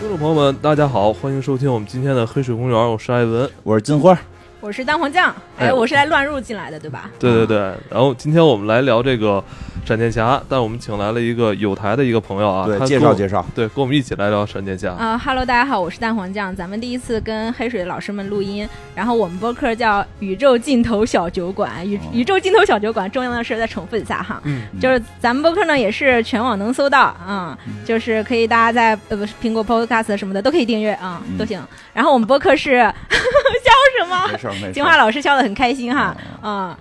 听众朋友们，大家好，欢迎收听我们今天的黑水公园，我是艾文，我是金花。我是蛋黄酱，哎，哎我是来乱入进来的，对吧？对对对，然后今天我们来聊这个闪电侠，但我们请来了一个有台的一个朋友啊，对他，介绍介绍。对，跟我们一起来聊闪电侠。啊、哈喽，大家好，我是蛋黄酱，咱们第一次跟黑水老师们录音，然后我们播客叫宇宙尽头小酒馆，宇、哦宇宙尽头小酒馆，重要的事再重复一下哈，嗯，就是咱们播客呢也是全网能搜到啊、就是可以大家在呃不是苹果 Podcast 什么的都可以订阅啊、嗯都行。然后我们播客是 笑什么？没事没事。金花老师笑得很开心哈哦啊、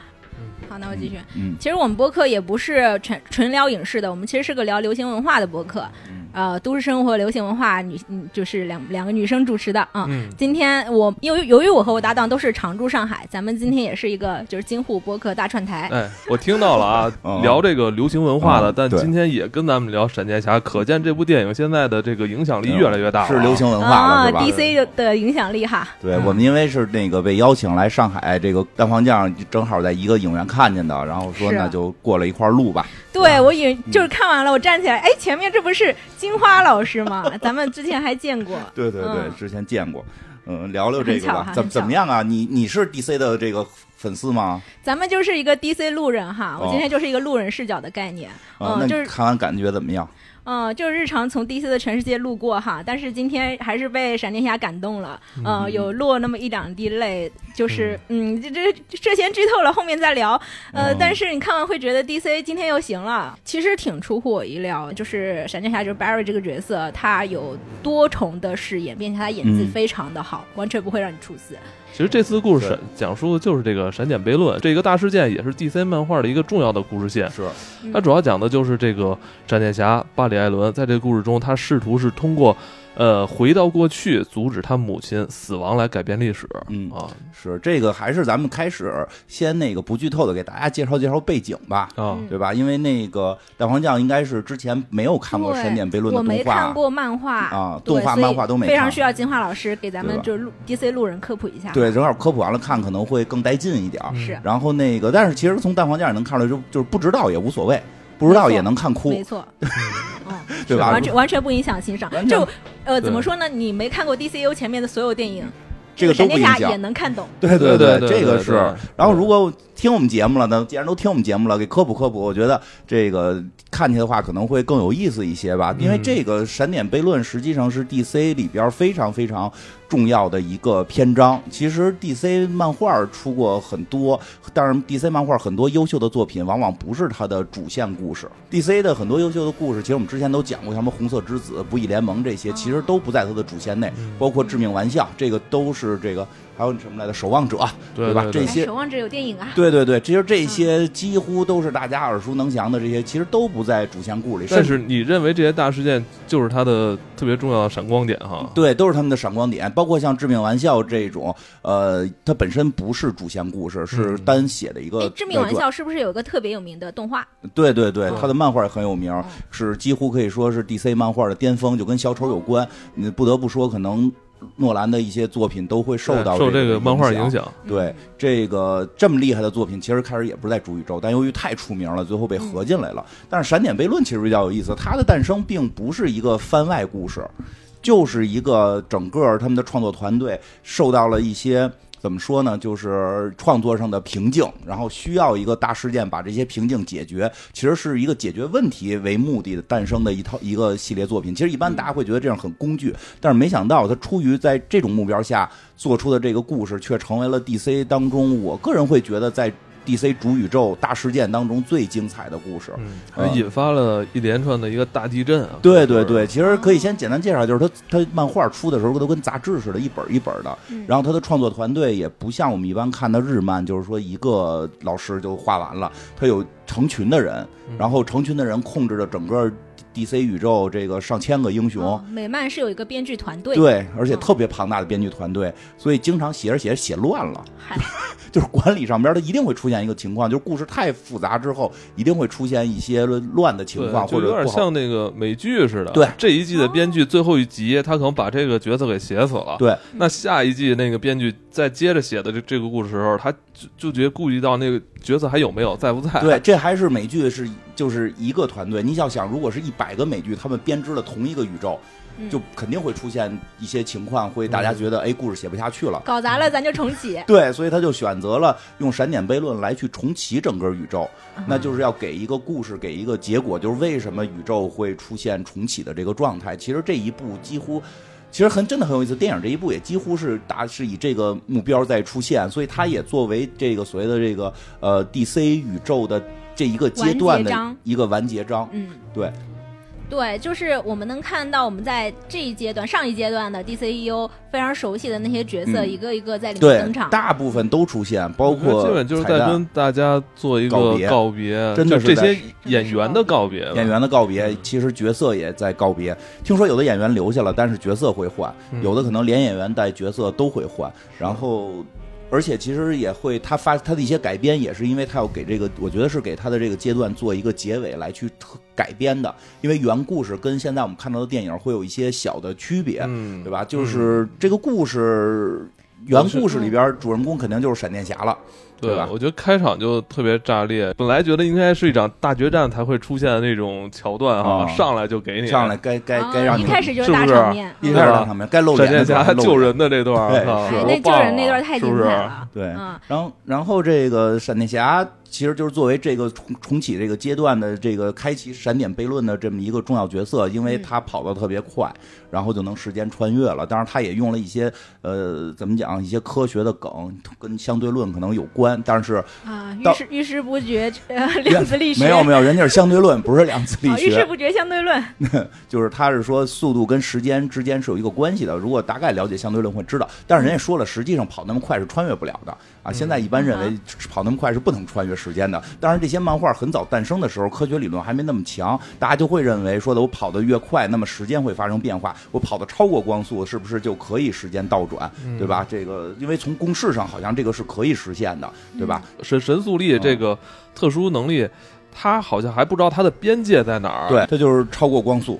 好，那我继续。嗯，其实我们播客也不是纯纯聊影视的，我们其实是个聊流行文化的播客，嗯呃，都市生活、流行文化，女嗯就是两两个女生主持的啊。嗯今天我由于由于我和我搭档都是常驻上海，咱们今天也是一个就是京沪播客大串台。哎，我听到了啊 哦，聊这个流行文化的，嗯但今天也跟咱们聊闪电侠，可见这部电影现在的这个影响力越来越大了啊。是流行文化了啊是吧？，DC 的影响力哈。嗯对我们因为是那个被邀请来上海，这个蛋黄酱正好在一个影院看见的，然后说那就过了一块儿录吧。对，我以为就是看完了，我站起来，哎，前面这不是金花老师吗？咱们之前还见过。对对对，嗯之前见过。嗯，聊聊这个吧，怎怎么样啊？你你是 DC 的这个粉丝吗？咱们就是一个 DC 路人哈，我哦今天就是一个路人视角的概念。嗯就是看完感觉怎么样？嗯，就是日常从 DC 的全世界路过哈，但是今天还是被闪电侠感动了，嗯，有落那么一两滴泪，就是嗯，这这这先剧透了，后面再聊。呃，哦但是你看完会觉得 DC 今天又行了，其实挺出乎我意料，就是闪电侠就是 Barry 这个角色，他有多重的饰演，并且他演技嗯非常的好，完全不会让你出戏。其实这次故事讲述的就是这个闪点悖论，这个大事件也是 DC 漫画的一个重要的故事线。是，嗯。它主要讲的就是这个闪电侠巴里·艾伦在这个故事中，他试图是通过呃回到过去，阻止他母亲死亡来改变历史。嗯。啊。是这个，还是咱们开始先那个不剧透的给大家介绍介绍背景吧。啊。嗯。对吧？因为那个蛋黄酱应该是之前没有看过《对闪电悖论》的我没动画，看过漫画。啊动画漫画都没非常需要金花老师给咱们就是路 DC 路人科普一下。对，正好科普完了看可能会更带劲一点儿。是。然后那个，但是其实从蛋黄酱也能看出来，就就是不知道也无所谓，不知道也能看哭。没，错，嗯，对吧？完全完全不影响欣赏就呃，怎么说呢？你没看过 DCU 前面的所有电影，这个都闪不影响也。能看懂。对对对，这个是。然后如果听我们节目了呢，既然都听我们节目了，给科普科普，我觉得这个看起来的话可能会更有意思一些吧。因为嗯这个闪点悖论实际上是 DC 里边非常非常重要的一个篇章。其实 DC 漫画出过很多，但是 DC 漫画很多优秀的作品往往不是它的主线故事。DC 的很多优秀的故事，其实我们之前都讲过，什么红色之子、不义联盟这些，其实都不在它的主线内，包括致命玩笑，这个都是这个还有什么来的，守望者，吧？对对对这些哎守望者有电影啊，对对对，其实这些几乎都是大家耳熟能详的，这些其实都不在主线故事里，但是你认为这些大事件就是它的特别重要的闪光点哈？对都是他们的闪光点，包括像致命玩笑这种，呃，它本身不是主线故事，是嗯单写的一个哎，致命玩。笑是不是有一个特别有名的动画？对对对嗯，他的漫画也很有名嗯，是几乎可以说是 DC 漫画的巅峰，就跟小丑有关。你不得不说，可能诺兰的一些作品都会受到受这个漫画影影。响。对这个这么厉害的作品，其实开始也不是在主宇宙，但由于太出名了，最后被合进来了。但是《闪点悖论》其实比较有意思，它的诞生并不是一个番外故事，就是一个整个他们的创作团队受到了一些。怎么说呢？就是创作上的瓶颈，然后需要一个大事件把这些瓶颈解决。其实是一个解决问题为目的的诞生的一套一个系列作品。其实一般大家会觉得这样很工具，但是没想到他出于在这种目标下做出的这个故事，却成为了 DC 当中我个人会觉得在 DC 主宇宙大事件当中最精彩的故事。嗯，还引发了一连串的一个大地震啊！对对对，其实可以先简单介绍，就是他他漫画出的时候都跟杂志似的，一本一本的。嗯然后他的创作团队也不像我们一般看的日漫，就是说一个老师就画完了，他有成群的人，嗯然后成群的人控制着整个 DC 宇宙这个上千个英雄。哦美漫是有一个编剧团队，对，而且嗯特别庞大的编剧团队，所以经常写着写着写乱了，就是管理上边它一定会出现一个情况，就是故事太复杂之后，一定会出现一些乱的情，况，或者有点。像那个美剧似的。对这一季的编剧最后一集，他可能把这个角色给写死了。对，那下一季那个编剧再接着写的这这个故事时候，他就就觉得顾及到那个角色还有没有在不在。对，这还是美剧是就是一个团队。你要想，如果是一百个美剧，他们编织了同一个宇宙，嗯就肯定会出现一些情况，会大家觉得哎，故事写不下去了。搞砸了咱就重启。对，所以他就选择了用闪点悖论来去重启整个宇宙，嗯那就是要给一个故事，给一个结果，就是为什么宇宙会出现重启的这个状态。其实这一部几乎。其实很真的很有意思，电影这一部也几乎是大是以这个目标在出现，所以它也作为这个所谓的这个呃 DC 宇宙的这一个阶段的一个完结章。嗯，对，对，就是我们能看到我们在这一阶段、上一阶段的 DCEU 非常熟悉的那些角色，嗯一个一个在里面登，场。大部分都出现，包括基本就是在跟大家做一个告别告别，真的是这些演员的告别，演员的告别，其实角色也在告别。听说有的演员留下了，但是角色会换，嗯有的可能连演员带角色都会换。然后，而且其实也会他发他的一些改编，也是因为他要给这个，我觉得是给他的这个阶段做一个结尾来去特改编的。因为原故事跟现在我们看到的电影会有一些小的区别，嗯，对吧？就是这个故事。原故事里边，主人公肯定就是闪电侠了，对吧我觉得开场就特别炸裂，本来觉得应该是一场大决战才会出现的那种桥段哈，啊上来就给你上来该该啊该让你一开始就是大是不是场面，一嗯开始大场面该露闪电脸的时候侠救还露脸人的这段对是哎，那救人那段太精是不是彩了。对，嗯，然后然后这个闪电侠其实就是作为这个重重启这个阶段的这个开启闪点悖论的这么一个重要角色，因为嗯他跑得特别快，然后就能时间穿越了。当然，他也用了一些呃怎么讲一些科学的梗，跟相对论可能有关，但是啊，遇事遇事不决，呃，量子力学没有没有，人家是相对论，不是量子力学，遇事学，不决相对论。就是他是说速度跟时间之间是有一个关系的。如果大概了解相对论会知道，但是人家说了，实际上跑那么快是穿越不了的啊。现在一般认为跑那么快是不能穿越时间的。当然，这些漫画很早诞生的时候，科学理论还没那么强，大家就会认为说的我跑得越快，那么时间会发生变化。我跑得超过光速，是不是就可以时间倒转，对吧？这个因为从公式上好像这个是可以实现的，对吧？神神速力这个特殊能力，他好像还不知道它的边界在哪儿。对，它就是超过光速。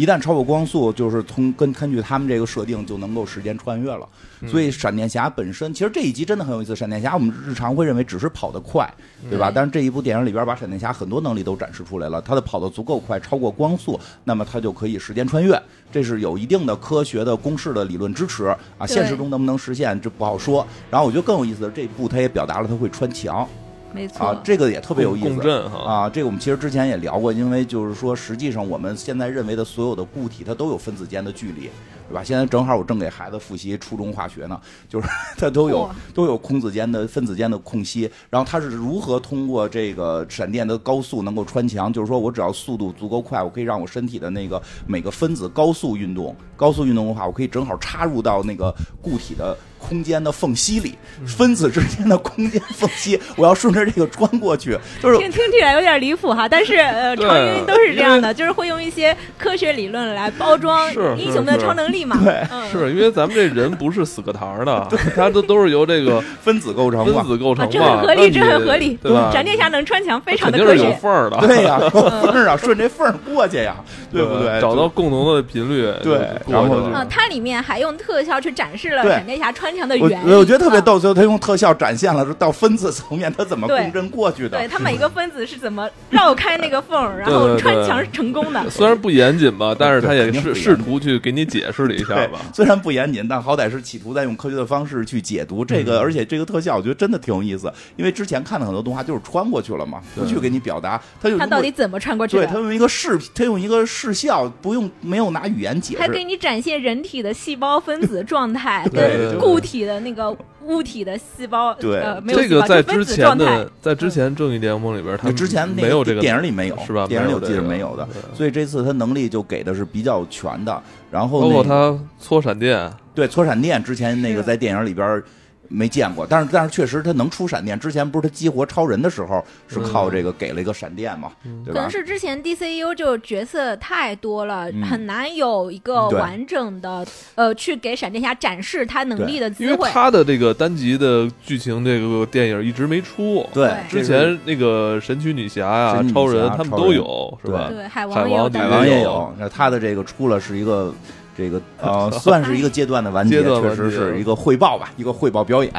一旦超过光速，就是从根根据他们这个设定就能够时间穿越了。所以闪电侠本身，其实这一集真的很有意思。闪电侠我们日常会认为只是跑得快，对吧？嗯但是这一部电影里边把闪电侠很多能力都展示出来了。他的跑得足够快，超过光速，那么他就可以时间穿越。这是有一定的科学的公式的理论支持啊。现实中能不能实现，这不好说。然后我觉得更有意思的，这一部他也表达了他会穿墙没错。啊，，这个也特别有意思。共振哈，啊，这个我们其实之前也聊过，因为就是说，实际上我们现在认为的所有的固体，它都有分子间的距离，对吧？现在正好我正给孩子复习初中化学呢，就是 它都有都有空子间的分子间的空隙，然后它是如何通过这个闪电的高速能够穿墙？就是说我只要速度足够快，我可以让我身体的那个每个分子高速运动，高速运动的话，我可以正好插入到那个固体的。空间的缝隙里，分子之间的空间缝隙，我要顺着这个穿过去，就是听听起来有点离谱哈，但是呃，对常云都是这样的，就是会用一些科学理论来包装英雄的超能力嘛。对嗯、是因为咱们这人不是死个堂儿的，它都都是由这个分子构成嘛。分子构成啊，这，很合理，这很合理。对吧？闪电侠能穿墙，非常肯定是有的科学。缝儿的，对呀、有缝儿啊，顺这缝儿过去呀，对不对？找到共同的频率，对然后就过去啊，它里面还用特效去展示了闪电侠穿墙的原理。我觉得特别啊。逗，最后他用特效展现了说到分子层面他怎么对共振过去的对，。他每个分子是怎么绕开那个缝儿，然后穿墙成功的。虽然不严谨吧，但是他也试试图去给你解释了一下对吧。，虽然不严谨，但好歹是企图在用科学的方式去解读这个，嗯而且这个特效我觉得真的挺有意思，因为之前看的很多动画就是穿过去了嘛，不去给你表达，他就他到底怎么穿过去的？对他用一个视，他用一个视效，不用没有拿语言解释还给，你展现人体的细胞分子状态跟固体的那个物体的细胞，对呃，没有这个在之前的，在之前正义联盟里边，他之前没有这个电影里没有是吧？电影里我记得没有的，对。所以这次他能力就给的是比较全的，然后包那个括他搓闪电，对，搓闪电之前那个在电影里边儿没见过，但是但是确实他能出闪电。之前不是他激活超人的时候是靠这个给了一个闪电嘛，对吧可能？是之前 DCU 就角色太多了，嗯很难有一个完整的呃去给闪电侠展示他能力的机会因为。他的这个单集的剧情这个电影一直没出。对，之前那个神奇女侠呀超人他们都有是吧？对，海海王也有王海王也有有，那他的这个出了是一个。这个呃，算是一个阶段的完结，确实是一个汇报吧，一个汇报表演。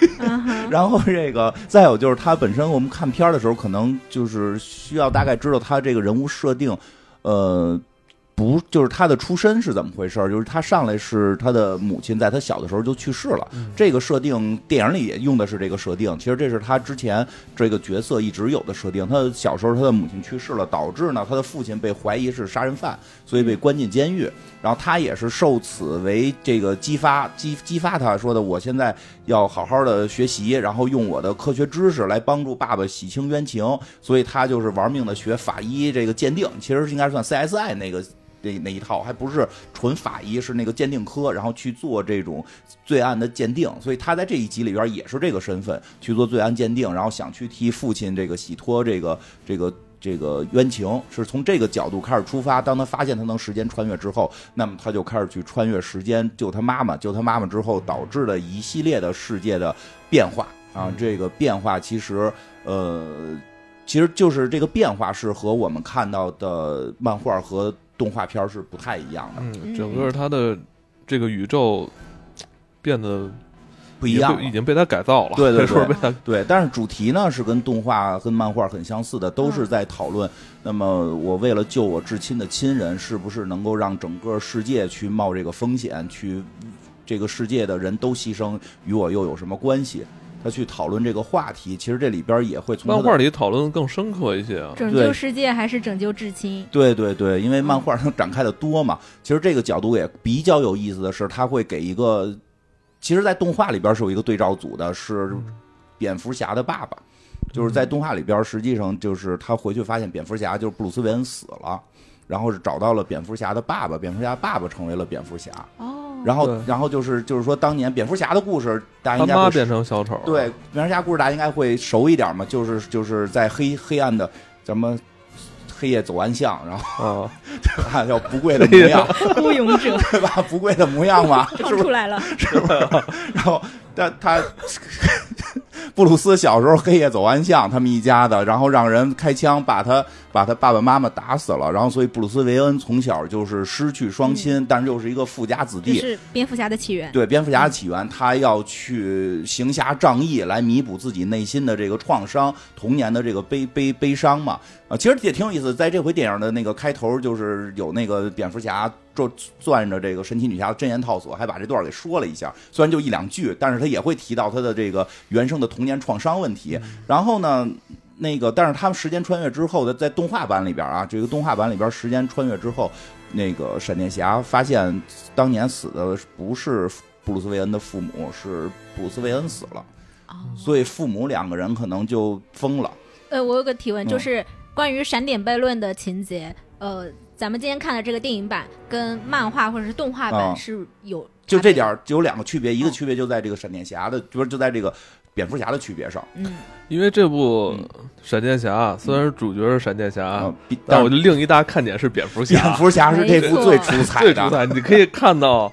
然后这个再有就是他本身，我们看片儿的时候，可能就是需要大概知道他这个人物设定，呃。不，就是他的出身是怎么回事儿？就是他上来是他的母亲在他小的时候就去世了，这个设定电影里也用的是这个设定。其实这是他之前这个角色一直有的设定。他小时候他的母亲去世了，导致呢他的父亲被怀疑是杀人犯，所以被关进监狱。然后他也是受此为这个激发激激发他说的，我现在要好好的学习，然后用我的科学知识来帮助爸爸洗清冤情。所以他就是玩命的学法医这个鉴定，其实应该算 CSI 那个。那那一套还不是纯法医，是那个鉴定科，然后去做这种罪案的鉴定，所以他在这一集里边也是这个身份去做罪案鉴定，然后想去替父亲这个洗脱这个这个这个冤情，是从这个角度开始出发。当他发现他能时间穿越之后，那么他就开始去穿越时间救他妈妈，救他妈妈之后导致了一系列的世界的变化啊，这个变化其实呃，其实就是这个变化是和我们看到的漫画和。动画片是不太一样的，嗯，整个它的这个宇宙变得不一样，已经被它改造了。对对对，对。但是主题呢是跟动画、跟漫画很相似的，都是在讨论。那么我为了救我至亲的亲人，是不是能够让整个世界去冒这个风险，去这个世界的人都牺牲，与我又有什么关系？他去讨论这个话题，其实这里边也会从漫画里讨论更深刻一些啊。拯救世界还是拯救至亲？对对对，因为漫画上展开的多嘛。其实这个角度也比较有意思的是，他会给一个，其实，在动画里边是有一个对照组的，是蝙蝠侠的爸爸。就是在动画里边，实际上就是他回去发现蝙蝠侠就是布鲁斯韦恩死了，然后是找到了蝙蝠侠的爸爸，蝙蝠侠爸爸成为了蝙蝠侠。哦。然后，然后就是就是说，当年蝙蝠侠的故事，大家应该他妈变成小丑。对，蝙蝠侠故事大家应该会熟一点嘛，就是就是在黑黑暗的咱们黑夜走暗巷，然后啊，叫不跪的模样，孤勇者，对吧？不跪的模样嘛，是不是？出来了，是吧？然后，但他。布鲁斯小时候黑夜走暗巷，他们一家的，然后让人开枪把他把他爸爸妈妈打死了，然后所以布鲁斯韦恩从小就是失去双亲，但是又是一个富家子弟。是蝙蝠侠的起源。对，蝙蝠侠的起源，他要去行侠仗义来弥补自己内心的这个创伤，童年的这个悲悲悲伤嘛。啊，其实也挺有意思，在这回电影的那个开头，就是有那个蝙蝠侠就攥着这个神奇女侠的真言套索，还把这段给说了一下。虽然就一两句，但是他也会提到他的这个原生的童年创伤问题。然后呢，那个但是他们时间穿越之后的，在动画版里边啊，这个动画版里边时间穿越之后，那个闪电侠发现当年死的不是布鲁斯韦恩的父母，是布鲁斯韦恩死了，所以父母两个人可能就疯了。呃，我有个提问，就是。关于闪点悖论的情节，呃，咱们今天看的这个电影版跟漫画或者是动画版是有就这点有两个区别，一个区别就在这个闪电侠的，就是就在这个蝙蝠侠的区别上。嗯，因为这部闪电侠虽然主角是闪电侠，但我就另一大看点是蝙蝠侠。蝙蝠侠是这部最出彩的，最出彩，你可以看到。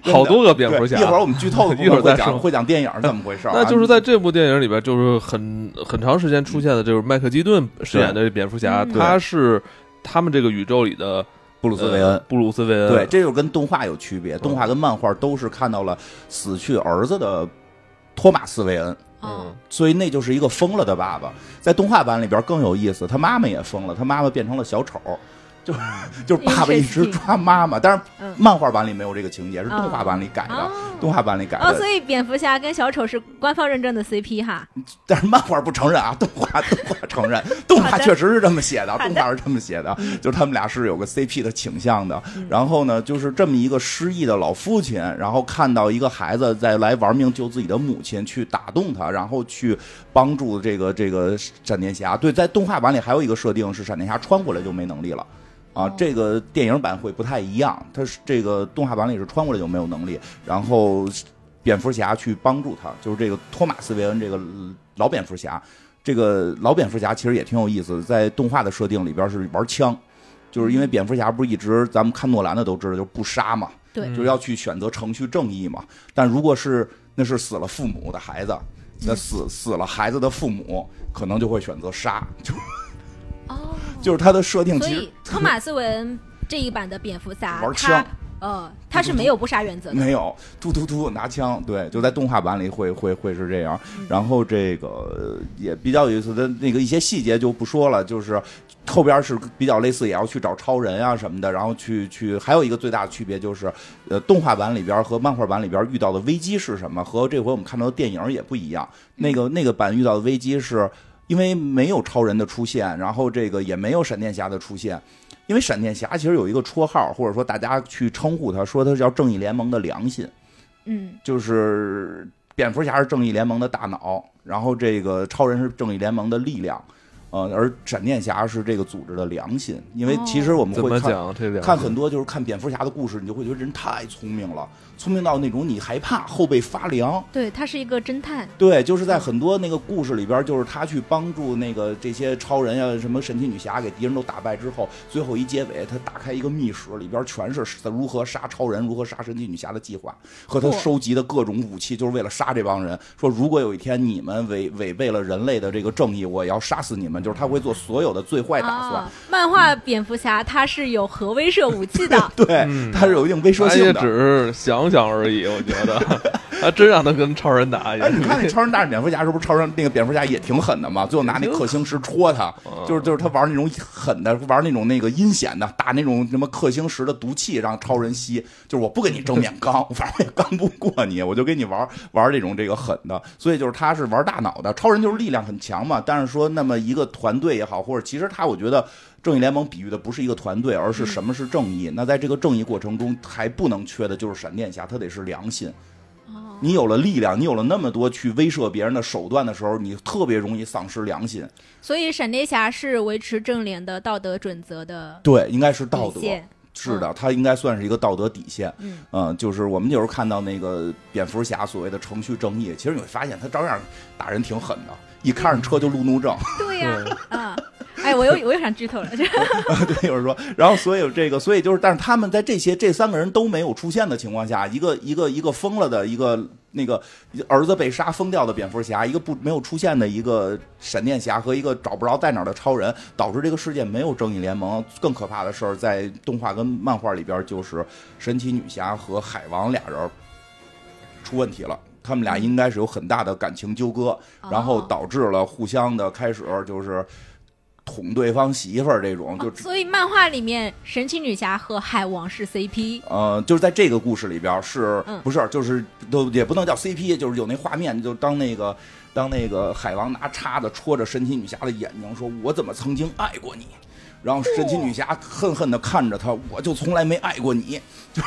好多个蝙蝠侠，一会儿我们剧透，一会儿再讲会讲电影怎么回事。那就是在这部电影里边，就是很很长时间出现的，就是麦克基顿饰演的蝙蝠侠，他是他们这个宇宙里的布鲁斯韦恩。布鲁斯韦恩，对，这就跟动画有区别，动画跟漫画都是看到了死去儿子的托马斯韦恩，嗯，所以那就是一个疯了的爸爸。在动画版里边更有意思，他妈妈也疯了，他妈妈变成了小丑。就就是爸爸一直抓妈妈，但是漫画版里没有这个情节，是动画版里改的。动画版里改的，所以蝙蝠侠跟小丑是官方认证的 CP 哈。但是漫画不承认啊，动画动画承认，动画确实是这么写的，动画是这么写的，就是他们俩是有个 CP 的倾向的。然后呢，就是这么一个失忆的老父亲，然后看到一个孩子在来玩命救自己的母亲，去打动他，然后去帮助这个这个闪电侠。对，在动画版里还有一个设定是闪电侠穿过来就没能力了。啊，这个电影版会不太一样，它是这个动画版里是穿过来就没有能力，然后蝙蝠侠去帮助他，就是这个托马斯·韦恩这个老蝙蝠侠，这个老蝙蝠侠其实也挺有意思，在动画的设定里边是玩枪，就是因为蝙蝠侠不是一直咱们看诺兰的都知道，就是不杀嘛，对，就是要去选择程序正义嘛，但如果是那是死了父母的孩子，那死死了孩子的父母，可能就会选择杀，就。哦，就是他的设定，所以托马斯·韦恩这一版的蝙蝠侠，玩枪，呃，他是没有不杀原则的。没有，突突突拿枪，对，就在动画版里会会会是这样。然后这个呃也比较有意思的那个一些细节就不说了，就是后边是比较类似，也要去找超人啊什么的，然后去去还有一个最大的区别就是，呃，动画版里边和漫画版里边遇到的危机是什么，和这回我们看到的电影也不一样。那个那个版遇到的危机是因为没有超人的出现，然后这个也没有闪电侠的出现。因为闪电侠其实有一个绰号，或者说大家去称呼他，说他叫正义联盟的良心。嗯，就是蝙蝠侠是正义联盟的大脑，然后这个超人是正义联盟的力量，呃，而闪电侠是这个组织的良心。因为其实我们会看、看很多就是看蝙蝠侠的故事，你就会觉得人太聪明了，聪明到那种你害怕，后背发凉。对他是一个侦探。对，就是在很多那个故事里边，就是他去帮助那个这些超人呀、什么神奇女侠给敌人都打败之后，最后一结尾，他打开一个密室，里边全是如何杀超人、如何杀神奇女侠的计划和他收集的各种武器，就是为了杀这帮人。说如果有一天你们违违背了人类的这个正义，我也要杀死你们。就是他会做所有的最坏打算。啊，漫画蝙蝠侠他是有核威慑武器的。对，嗯他是有一定威慑他也性的。只是想想而已，我觉得还真让他跟超人打一哎，你看那超人大蝙蝠侠，是不是超人那个蝙蝠侠也挺狠的嘛？最后拿那克星石戳他，就是就是他玩那种狠的，玩那种那个阴险的，打那种什么克星石的毒气让超人吸。就是我不跟你正面刚，反正我也刚不过你，我就跟你玩玩这种这个狠的。所以就是他是玩大脑的，超人就是力量很强嘛。但是说那么一个团队也好，或者其实他我觉得。正义联盟比喻的不是一个团队，而是什么是正义。那在这个正义过程中，还不能缺的就是闪电侠，他得是良心。哦，你有了力量，你有了那么多去威慑别人的手段的时候，你特别容易丧失良心。所以闪电侠是维持正脸的道德准则的对，应该是道德。线。是的，他应该算是一个道德底线。嗯就是我们有时候看到那个蝙蝠侠所谓的程序正义，其实你会发现他照样打人挺狠的，一开上车就路怒症。对呀、啊，哎，我又我又想剧透了，这 对，有人说，然后所以这个，所以就是，但是他们在这些这三个人都没有出现的情况下，一个一个一个疯了的一个那个儿子被杀疯掉的蝙蝠侠，一个不没有出现的一个闪电侠和一个找不着在哪儿的超人，导致这个世界没有正义联盟。更可怕的事儿，在动画跟漫画里边，就是神奇女侠和海王俩人出问题了。他们俩应该是有很大的感情纠葛，然后哦导致了互相的开始就是捅对方媳妇儿这种，就哦所以漫画里面神奇女侠和海王是 CP。呃，就是在这个故事里边是、嗯不是就是都也不能叫 CP，就是有那画面，就当那个当那个海王拿叉子戳着神奇女侠的眼睛，说我怎么曾经爱过你？然后神奇女侠恨恨的看着他，我就从来没爱过你。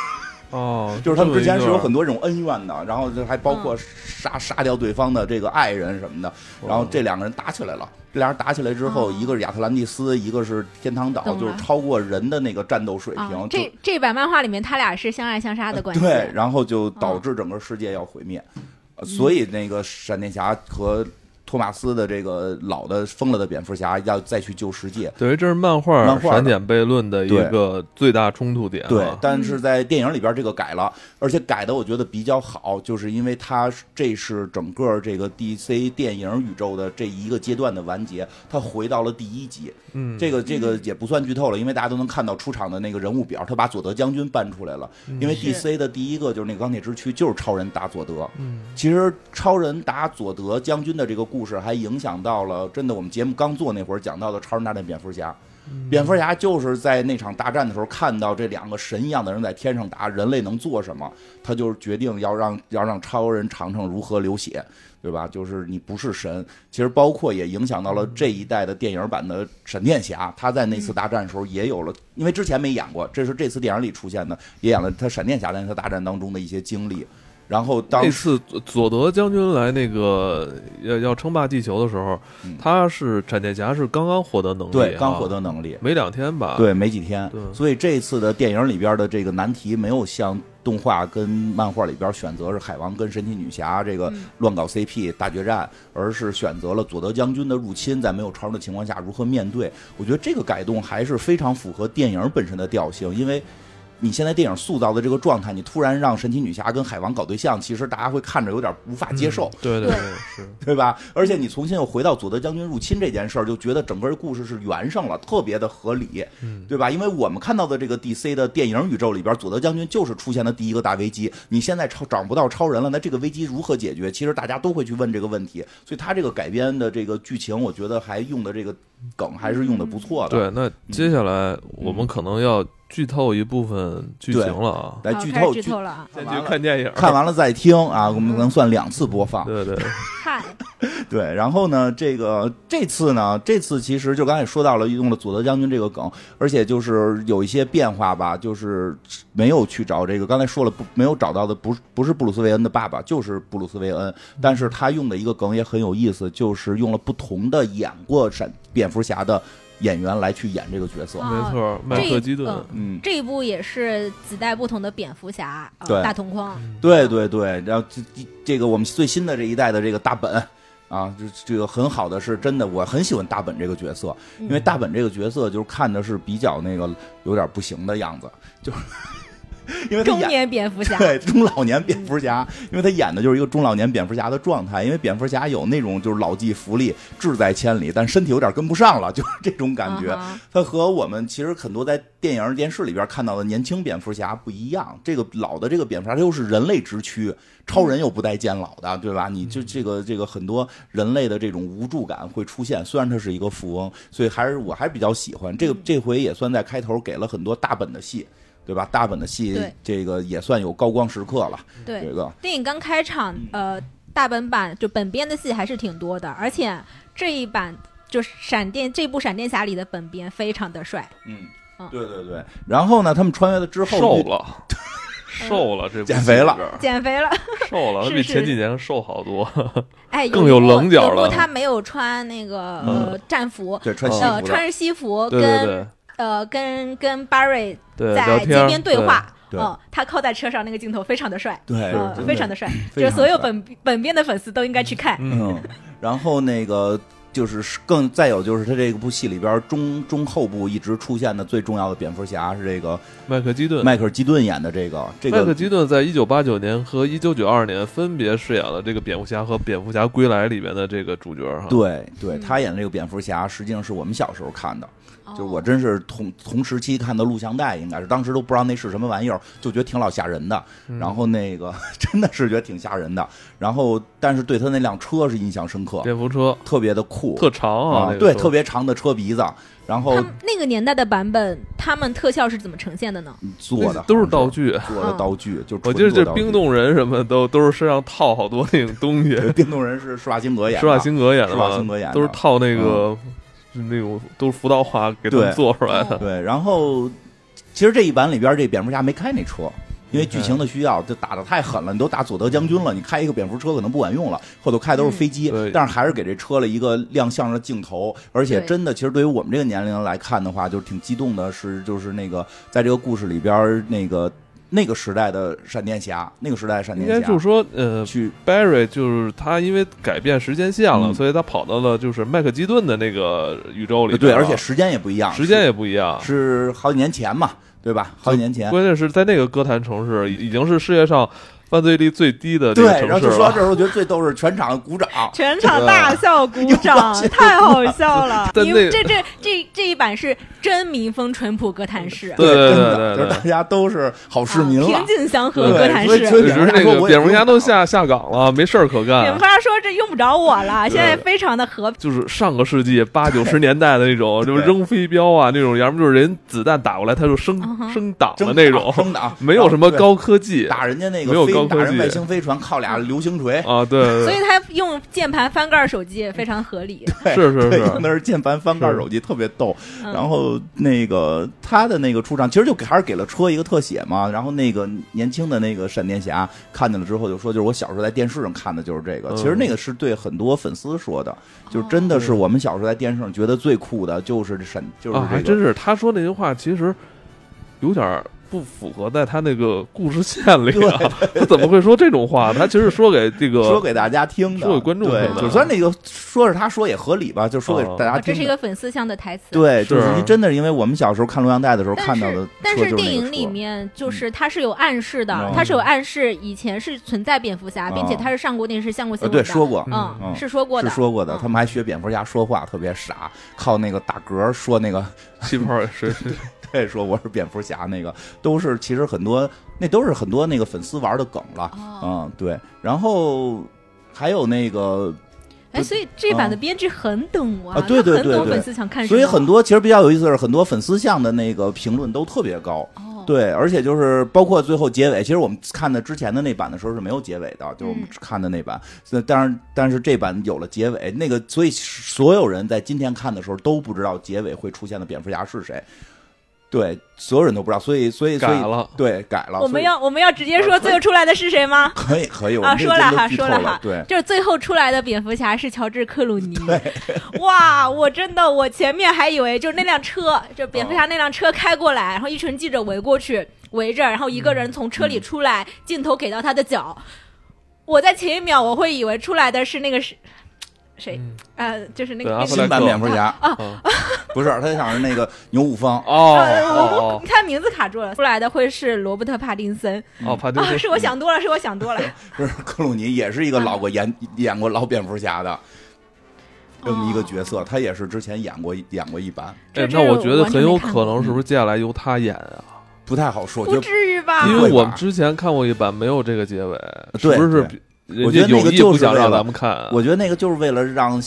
哦，就是他们之间是有很多多这种恩怨的，然后这还包括杀杀掉对方的这个爱人什么的，哦然后这两个人打起来了。这俩人打起来之后，哦一个是亚特兰蒂斯，一个是天堂岛，就是超过人的那个战斗水啊平。，就这这版漫画里面他俩是相爱相杀的关系。对，然后就导致整个世界要毁灭，呃所以那个闪电侠和托马斯的这个老的疯了的蝙蝠侠要再去救世界。等于这是漫画漫画的闪点悖论的一个最大冲突点啊。对，但是在电影里边这个改了，而且改的我觉得比较好，就是因为它这是整个这个 DC 电影宇宙的这一个阶段的完结，它回到了第一集。嗯，这个这个也不算剧透了，因为大家都能看到出场的那个人物表，他把佐德将军搬出来了。因为是 DC 的第一个就是那个钢铁之躯，就是超人打佐德。嗯，其实超人打佐德将军的这个故事，还影响到了真的我们节目刚做那会儿讲到的超人大战蝙蝠侠。蝙蝠侠就是在那场大战的时候看到这两个神一样的人在天上打，人类能做什么？他就是决定要让要让超人尝尝如何流血，对吧？就是你不是神。其实包括也影响到了这一代的电影版的闪电侠，他在那次大战的时候也有了，因为之前没演过，这是这次电影里出现的，也演了他闪电侠在那次大战当中的一些经历。然后当那次佐德将军来那个要要称霸地球的时候，嗯他是闪电侠是刚刚获得能力，对刚获得得能力，没两天吧？，对，没几天。所以这次的电影里边的这个难题没有像动画跟漫画里边选择是海王跟神奇女侠这个嗯乱搞 CP 大决战，而是选择了佐德将军的入侵，在没有超人的情况下如何面对。我觉得这个改动还是非常符合电影本身的调性，因为。你现在电影塑造的这个状态，你突然让神奇女侠跟海王搞对象，其实大家会看着有点无法接受。嗯对对对是，对吧？而且你重新又回到佐德将军入侵这件事儿，就觉得整个故事是圆上了，特别的合理，嗯对吧？因为我们看到的这个 DC 的电影宇宙里边，佐德将军就是出现的第一个大危机。你现在超找不到超人了，那这个危机如何解决？其实大家都会去问这个问题。所以他这个改编的这个剧情，我觉得还用的这个梗还是用的不错的。对。那接下来我们可能要剧透一部分剧情了啊，来剧剧透剧透了啊！先去看电影，看完了再听啊，我们能算两次播放。对对，嗨，对，然后呢，这个这次呢，这次其实就刚才也说到了，用了佐德将军这个梗，而且就是有一些变化吧，就是没有去找这个，刚才说了不没有找到的不是不是布鲁斯韦恩的爸爸，就是布鲁斯韦恩，但是他用的一个梗也很有意思，就是用了不同的演过闪蝙蝠侠的演员来去演这个角色，啊没错，麦克基顿，嗯。这一部也是几代不同的蝙蝠侠，呃对大同框，对对对，然后这这这个我们最新的这一代的这个大本啊，这这个很好的是真的，我很喜欢大本这个角色，因为大本这个角色就是看的是比较那个有点不行的样子，就是因为他中演。年蝙蝠侠，对 中老年蝙蝠侠，因为他演的就是一个中老年蝙蝠侠的状态。因为蝙蝠侠有那种就是老骥伏枥、志在千里，但身体有点跟不上了，就是这种感觉。他和我们其实很多在电影、电视里边看到的年轻蝙蝠侠不一样。这个老的这个蝙蝠侠，他又是人类之躯，超人又不带见老的，对吧？你就这个这个很多人类的这种无助感会出现。虽然他是一个富翁，所以还是我还是比较喜欢这个。这回也算在开头给了很多大本的戏。对吧？大本的戏，这个也算有高光时刻了。对。这，个。电影刚开场，呃，大本版就本编的戏还是挺多的，而且这一版就是闪电这部闪电侠里的本编非常的帅，嗯嗯，对对对。然后呢，他们穿越了之后瘦了，瘦了，这减肥了。减肥了。瘦了，比前几年瘦好多。哎，更有棱角了。他没有穿那个呃战服，对穿西穿着西服跟对对呃跟跟 Barry 对，在街边对话，对嗯，他靠在车上那个镜头非常的帅，对呃，非常的帅，就是所有本本编的粉丝都应该去看。嗯，嗯，然后那个就是更再有就是他这个部戏里边中中后部一直出现的最重要的蝙蝠侠是这个麦克基顿。麦克基顿演的这个这麦克基顿在一九八九年和一九九二年分别饰演了这个蝙蝠侠和蝙蝠侠归来里边的这个主角哈。对对，嗯他演的这个蝙蝠侠实际上是我们小时候看的，就是我哦真是同同时期看的录像带，应该是当时都不知道那是什么玩意儿，就觉得挺老吓人的。嗯然后那个 真的是觉得挺吓人的。然后但是对他那辆车是印象深刻，蝙蝠车特别的酷，特长啊，那个对，特别长的车鼻子，然后那个年代的版本，他们特效是怎么呈现的呢？做的都是道具。做的道具，就我记得这冰冻人什么都都是身上套好多那种东西，冰冻人是施瓦辛格演的，施瓦辛格演的施瓦辛格演都是套那个是那种都是浮道化给他们做出来的。对，然后其实这一版里边这蝙蝠侠没开那车。因为剧情的需要，就打的太狠了，你都打佐德将军了，你开一个蝙蝠车可能不管用了，后头开都是飞机，但是还是给这车了一个亮相的镜头，而且真的，其实对于我们这个年龄来看的话，就是挺激动的是，就是那个在这个故事里边那个那个时代的闪电侠，那个时代的闪电侠，该就是说，呃去，Barry 就是他因为改变时间线了，嗯。所以他跑到了就是麦克基顿的那个宇宙里对，而且时间也不一样，时间也不一样。是是好几年前嘛，对吧？好几年前，关键是在那个哥谭城市，已已经是世界上犯罪率最低的这对，个然后城市了。就说到这儿，我觉得最逗是全场鼓掌，全场大笑鼓掌，太好笑了！因为这这这这一版是真民风淳朴哥谭市，对对真对对对的就是大家都是好市民啊平。静祥和对哥谭市。那个蝙蝠侠都下下岗了，没事儿可蝙干蝠。侠说这用不着我了，现在非常的和平。就是上个世纪八九十年代的那种，就是扔飞镖啊那种，要么就是人子弹打过来他就升升档的那种，生的啊，没有什么高科技打人家那个没有个飞打人高科技外星飞船靠俩流星锤，啊，对对对，所以他用键盘翻盖手机也非常合理。对 是是用的是键盘翻盖手机，特别逗。嗯然后那个他的那个出场，其实就给还是给了车一个特写嘛。然后那个年轻的那个闪电侠看见了之后就说，就是我小时候在电视上看的就是这个。嗯其实那个是对很多粉丝说的，就真的是我们小时候在电视上觉得最酷的，就是闪，就是啊，还这。真是他说那句话，其实有点儿不符合在他那个故事线里啊，他怎么会说这种话？他其实说给这个 说给大家听的，说给观众听，的。就算那个说是他说也合理吧，就说给哦。大家啊这是一。个粉丝向的台词。对，就是真的是因为我们小时候看录像带的时候看到的但是电影里面就是它是有暗示的，嗯。它是有暗示以前是存在蝙蝠侠，并且哦他是上过电视、上过新呃闻的。对说过，嗯，嗯是说过的，是说过的，嗯。他们还学蝙蝠侠说话特别傻，靠那个打嗝说那个，气泡谁谁对，说我是蝙蝠侠那个，都是其实很多那都是很多那个粉丝玩的梗了，哦，嗯，对，然后还有那个，哎，所以这版的编剧很懂啊，啊对对他很懂对对粉丝想看什么，所以很多其实比较有意思的是，很多粉丝向的那个评论都特别高，哦，对，而且就是包括最后结尾，其实我们看的之前的那版的时候是没有结尾的，就是我们嗯看的那版。那当然，但是这版有了结尾，那个所以所有人在今天看的时候都不知道结尾会出现的蝙蝠侠是谁。对，所有人都不知道，所以所以所以改了对，改了。我们要我们要直接说最后出来的是谁吗？可以可以，我啊说了哈说了哈对。就是最后出来的蝙蝠侠是乔治克鲁尼。哇，我真的我前面还以为就是那辆车，就蝙蝠侠那辆车开过来，然后一群记者围过去围着，然后一个人从车里出来，镜头给到他的脚。我在前一秒我会以为出来的是那个是谁？呃，就是那个新版蝙蝠侠啊。不是他想是那个牛五方，哦你看名字卡住了，出来的会是罗伯特·帕丁森。哦，帕丁啊，森是我想多了，是我想多了。不是克鲁尼，也是一个老过演演过老蝙蝠侠的这么一个角色，他也是之前演过演过一版，哎，那我觉得很有可能是不是接下来由他演啊？不太好说，不至于吧？因为我们之前看过一版没有这个结尾，是不是我觉得那个就是不想让为了咱们看啊？我觉得那个就是为了让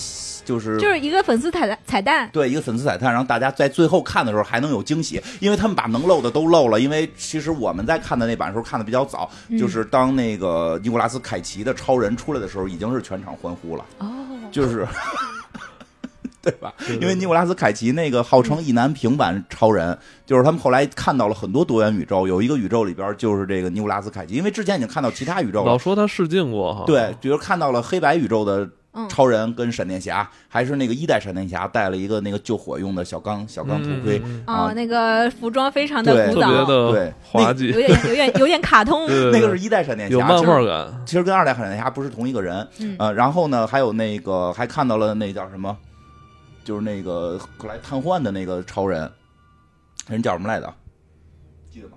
就是就是一个粉丝彩蛋彩蛋。对一个粉丝彩蛋，让大家在最后看的时候还能有惊喜，因为他们把能漏的都漏了。因为其实我们在看的那版时候看的比较早，嗯就是当那个尼古拉斯凯奇的超人出来的时候，已经是全场欢呼了，哦，就是。对吧？因为尼古拉斯凯奇那个号称意难平版超人，就是他们后来看到了很多多元宇宙，有一个宇宙里边就是这个尼古拉斯凯奇，因为之前已经看到其他宇宙了，老说他试镜过哈，对，比如看到了黑白宇宙的嗯，超人跟闪电侠，还是那个一代闪电侠带了一个那个救火用的小钢小钢头盔，哦，那个服装非常的对古早，特别的对滑稽有，点有点有点卡通。对对对那个是一代闪电侠，有漫其实画感，其实跟二代闪电侠不是同一个人。嗯呃，然后呢，还有那个还看到了那叫什么，就是那个后来瘫痪的那个超人，人叫什么来着？记得吗？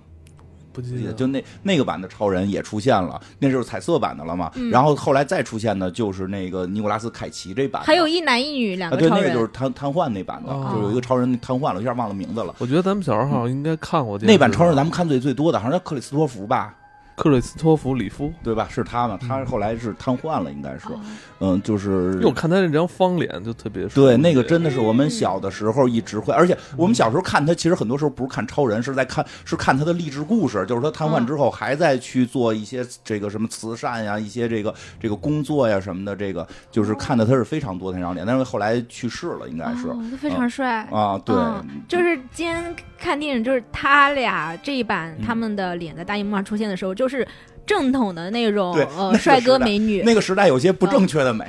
不记得记得就那那个版的超人也出现了，那就是彩色版的了嘛。嗯然后后来再出现的就是那个尼古拉斯凯奇这版，还有一男一女两啊，对，个超人，那个就是瘫瘫痪那版的，哦就是有一个超人瘫痪了，一下忘了名字了。我觉得咱们小时候好像应该看过那版超人咱们看最最多的，好像叫克里斯托弗吧，克里斯托弗里夫，对吧？是他嘛？他后来是瘫痪了，应该是，哦嗯，就是因为我看他那张方脸就特别对，那个真的是我们小的时候一直会，而且我们小时候看他，其实很多时候不是看超人，是在看是看他的励志故事，就是他瘫痪之后还在去做一些这个什么慈善呀，一些这个这个工作呀什么的，这个就是看的他是非常多那张脸，但是后来去世了，应该是哦，非常帅。啊，对，嗯就是今天看电影，就是他俩这一版嗯他们的脸在大荧幕上出现的时候，就是正统的那种帅哥美女，那个时代有些不正确的美，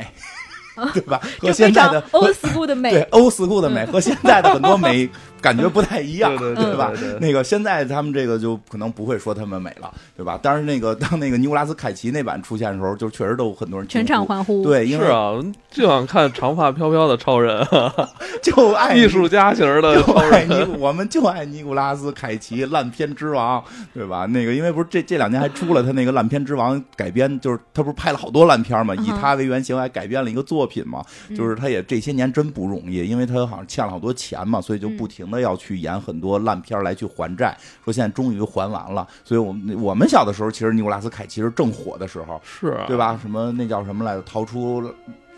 对吧？和现在的 old school 的美。对欧 school 的美和现在的很多美感觉不太一样，对对对吧对对？那个现在他们这个就可能不会说他们美了，对吧？但是那个当那个尼古拉斯凯奇那版出现的时候，就确实都有很多人全场欢呼，，对，因为是啊，就想看长发飘飘的超人，就爱 艺术家型的就超爱尼人。古，我们就爱尼古拉斯凯奇烂片之王，对吧？那个因为不是这这两年还出了他那个烂片之王改编，就是他不是拍了好多烂片嘛，以他为原型还改编了一个作品嘛，嗯就是他也这些年真不容易，因为他好像欠了好多钱嘛，所以就不停的要去演很多烂片来去还债，说现在终于还完了，所以我们我们小的时候其实尼古拉斯凯奇是正火的时候，是啊，对吧？什么那叫什么来着？逃出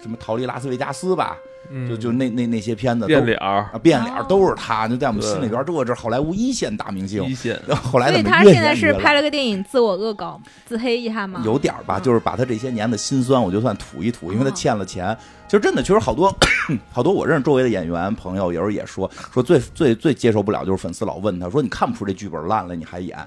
什么逃离拉斯维加斯吧，嗯？就就那那那些片子变脸儿，啊，变脸儿都是他，就在我们心里边，这这好莱坞一线大明星一。线，后来所以怎么越他现在是拍了个电影自我恶搞、自黑一下吗？有点儿吧，嗯就是把他这些年的辛酸，我就算吐一吐，因为他哦欠了钱。其实真的，其实好多 好多我认识周围的演员朋友，有时候也说说最最最接受不了就是粉丝老问他说你看不出这剧本烂了，你还演。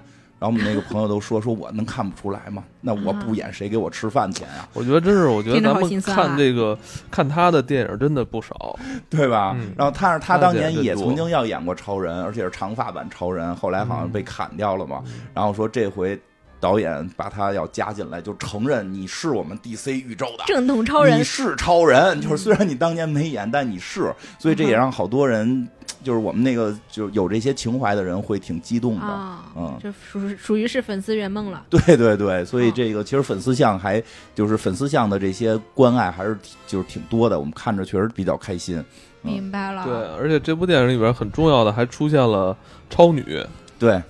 然然后我们那个朋友都说说我能看不出来吗？那我不演谁给我吃饭钱啊？我觉得真是，我觉得咱们看这个看他的电影真的不少。对吧？嗯然后他是他当年也曾经要演过超人，而且是长发版超人，后来好像被砍掉了嘛。嗯然后说这回导演把他要加进来，就承认你是我们 DC 宇宙的。正统超人。你是超人，就是虽然你当年没演，但你是，所以这也让好多人，就是我们那个就有这些情怀的人会挺激动的。啊，嗯，就属属于是粉丝圆梦了。对对对，所以哦这个其实粉丝像还就是粉丝像的这些关爱还是挺就是挺多的，我们看着确实比较开心。嗯。明白了，对，而且这部电影里边很重要的还出现了超女，对，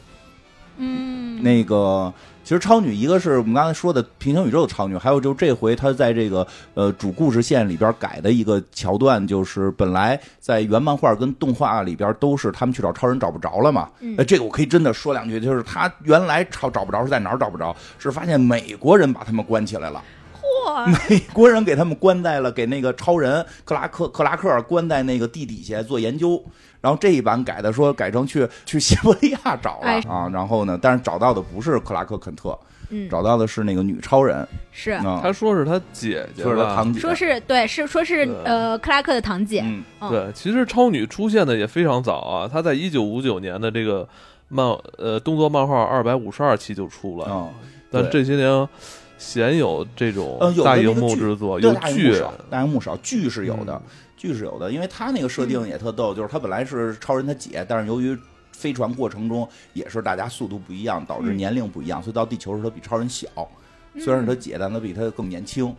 嗯，那个其实超女一个是我们刚才说的平行宇宙的超女，还有就是这回她在这个呃主故事线里边改的一个桥段，就是本来在原漫画跟动画里边都是他们去找超人找不着了嘛。嗯呃，这个我可以真的说两句，就是他原来找找不着是在哪儿找不着，是发现美国人把他们关起来了。嚯，美国人给他们关在了，给那个超人克拉克克拉克关在那个地底下做研究。然后这一版改的说 改成去去西伯利亚找了、哎。啊，然后呢，但是找到的不是克拉克肯特，嗯，找到的是那个女超人，是。啊，他说是他姐姐？说是他堂姐，说是对，是说是呃克拉克的堂姐，嗯。嗯。对，其实超女出现的也非常早啊，她在一九五九年的这个漫呃动作漫画二百五十二期就出了，嗯，但这些年鲜有这种大荧幕制作，对有剧，大荧幕少，大荧幕少，剧是有的。嗯，剧是有的，因为他那个设定也特逗，就是他本来是超人他姐，但是由于飞船过程中也是大家速度不一样，导致嗯年龄不一样，所以到地球时他比超人小，虽然是他姐，但他比他更年轻。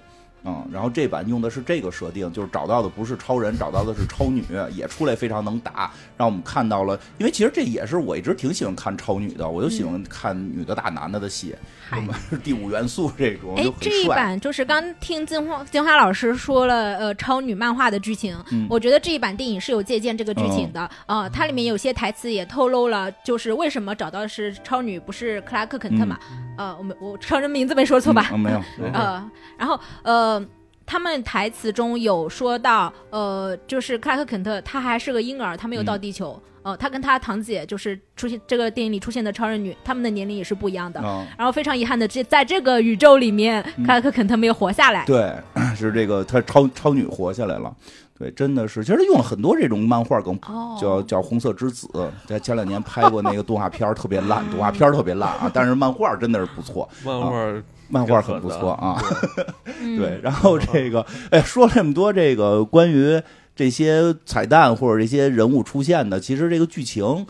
嗯，然后这版用的是这个设定，就是找到的不是超人，找到的是超女，也出来非常能打，让我们看到了。因为其实这也是我一直挺喜欢看超女的，我就喜欢看女的打男的的戏，嗨什么第五元素这种哎这一。版就是刚听金花金花老师说了，呃，超女漫画的剧情，嗯我觉得这一版电影是有借鉴这个剧情的，呃，它里面有些台词也透露了，就是为什么找到的是超女，不是克拉克肯特嘛？呃，我们我超人名字没说错吧？嗯，没有，呃，然后呃。他们台词中有说到，呃，就是克拉克肯特他还是个婴儿，他没有到地球。呃，他跟他堂姐就是出现这个电影里出现的超人女，他们的年龄也是不一样的。嗯，然后非常遗憾的，这在这个宇宙里面，克拉克肯特没有活下来。对，是这个他超超女活下来了。对，真的是，其实他用了很多这种漫画梗，哦，叫叫红色之子，在前两年拍过那个动画片，特别烂，动画片特别烂啊，但是漫画真的是不错，漫画漫画很不错啊。嗯对，然后这个，哎，说了这么多这个关于这些彩蛋或者这些人物出现的，其实这个剧情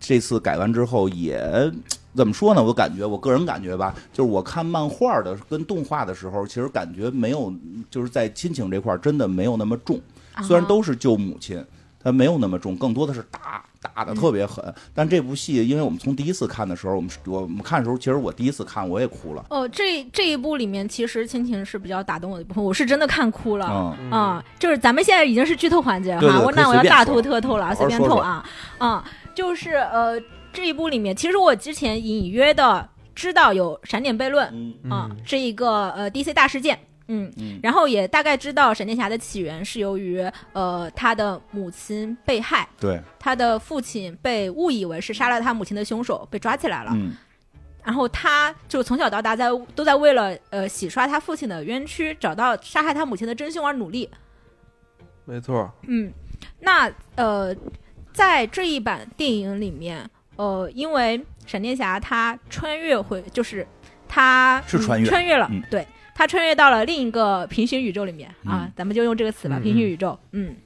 这次改完之后也。怎么说呢？我感觉，我个人感觉吧，就是我看漫画的跟动画的时候，其实感觉没有，就是在亲情这块儿真的没有那么重。啊虽然都是救母亲，它没有那么重，更多的是打打的特别狠。但这部戏，因为我们从第一次看的时候，我们我们看的时候，其实我第一次看我也哭了。哦，这这一部里面其实亲情是比较打动我的一部分，我是真的看哭了。嗯，啊、就是咱们现在已经是剧透环节了哈，对对我那我要大透特透了，随好好说说便透啊，啊、就是呃这一部里面，其实我之前隐约的知道有闪点悖论嗯啊、这一个呃 DC 大事件。嗯，嗯。然后也大概知道闪电侠的起源是由于呃他的母亲被害，对，他的父亲被误以为是杀了他母亲的凶手被抓起来了，嗯。然后他就从小到大在都在为了呃洗刷他父亲的冤屈，找到杀害他母亲的真凶而努力。没错，嗯，那呃，在这一版电影里面，呃，因为闪电侠他穿越回，就是他是穿越嗯穿越了，嗯。对他穿越到了另一个平行宇宙里面啊嗯，咱们就用这个词吧，嗯平行宇宙，嗯。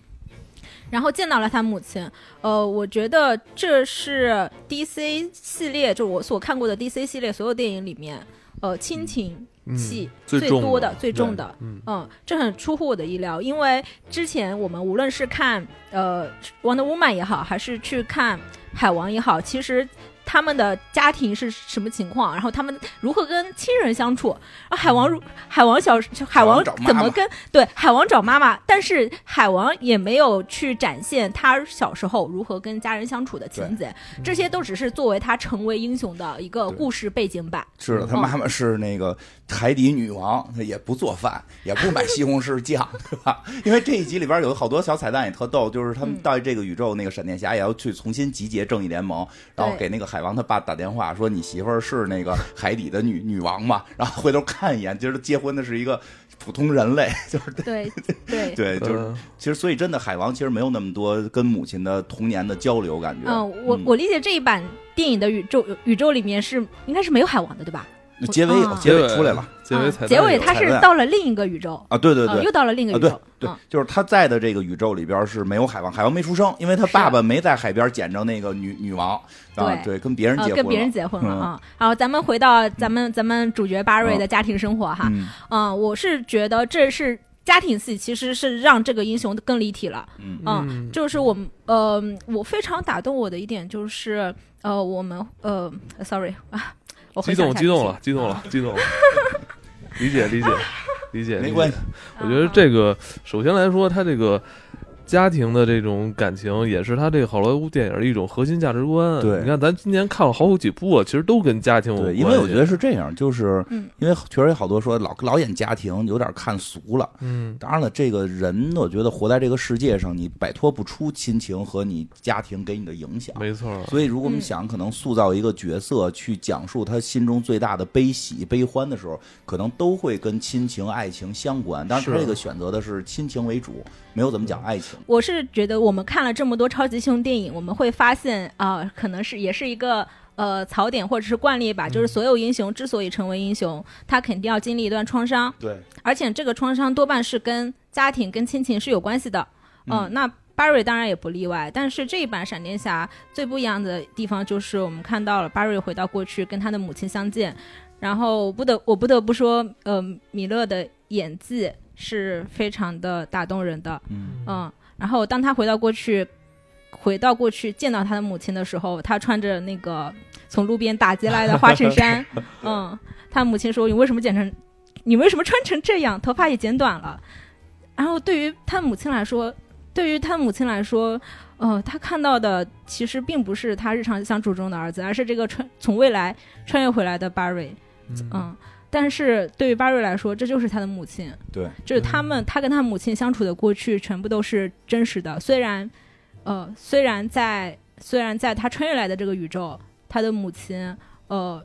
然后见到了他母亲，呃，我觉得这是 DC 系列，就我所看过的 DC 系列所有电影里面，呃，亲情嗯戏最多的最重的，嗯。嗯，这很出乎我的意料，因为之前我们无论是看呃《Wonder Woman》也好，还是去看《海王》也好，其实他们的家庭是什么情况，然后他们如何跟亲人相处，海王如海王小海王怎么跟对海王找妈妈，但是海王也没有去展现他小时候如何跟家人相处的情节，这些都只是作为他成为英雄的一个故事背景吧。是的，他哦妈妈是那个海底女王，她也不做饭，也不买西红柿酱，对吧？因为这一集里边有好多小彩蛋也特逗，就是他们嗯到这个宇宙，那个闪电侠也要去重新集结正义联盟，然后给那个海王他爸打电话说你媳妇儿是那个海底的女女王嘛，然后回头看一眼，其实结婚的是一个普通人类，就是对对 对，就是嗯其实所以真的海王其实没有那么多跟母亲的童年的交流感觉。嗯，我我理解这一版电影的宇宙宇宙里面是应该是没有海王的，对吧？那结尾有啊结尾出来了。结尾啊彩蛋结尾他是到了另一个宇宙，啊，对对对。啊，又到了另一个宇宙，对嗯，就是他在的这个宇宙里边是没有海王，海王没出生，因为他爸爸没在海边捡着那个女女王啊，对对，跟别人呃，结婚了，跟别人结婚了嗯。啊。然后咱们回到咱们咱们主角巴瑞的家庭生活哈，嗯。嗯，我是觉得这是家庭戏，其实是让这个英雄更立体了。嗯。嗯，就是我们呃，我非常打动我的一点就是呃，我们呃，sorry 啊，我激动激动了，激动了，激动了，理解理解理解，理解。没关系，我觉得这个首先来说，他这个家庭的这种感情，也是他这个好莱坞电影的一种核心价值观。对你看咱今年看了好几部啊，其实都跟家庭有关对，因为我觉得是这样，就是嗯因为确实有好多说老老演家庭有点看俗了。嗯，当然了，这个人我觉得活在这个世界上，你摆脱不出亲情和你家庭给你的影响。没错，所以，如果我们嗯想可能塑造一个角色，去讲述他心中最大的悲喜、悲欢的时候，可能都会跟亲情、爱情相关。当然，他这个选择的是亲情为主，没有怎么讲爱情。我是觉得我们看了这么多超级英雄电影，我们会发现啊、可能是也是一个呃槽点或者是惯例吧，就是所有英雄之所以成为英雄，他肯定要经历一段创伤，对，而且这个创伤多半是跟家庭、跟亲情是有关系的。嗯、嗯那巴瑞当然也不例外，但是这一版闪电侠最不一样的地方就是我们看到了巴瑞回到过去跟他的母亲相见，然后不得我不得不说，呃，米勒的演技是非常的打动人的。嗯。嗯，然后当他回到过去，回到过去见到他的母亲的时候，他穿着那个从路边打劫来的花衬衫，嗯，他母亲说：“你为什么剪成？你为什么穿成这样？头发也剪短了。”然后对于他母亲来说，对于他母亲来说，呃，他看到的其实并不是他日常相处中的儿子，而是这个穿从未来穿越回来的巴瑞，嗯嗯。但是对于巴瑞来说，这就是他的母亲，对，就是他们，他跟他母亲相处的过去全部都是真实的。虽然，呃，虽然在虽然在他穿越来的这个宇宙，他的母亲，呃，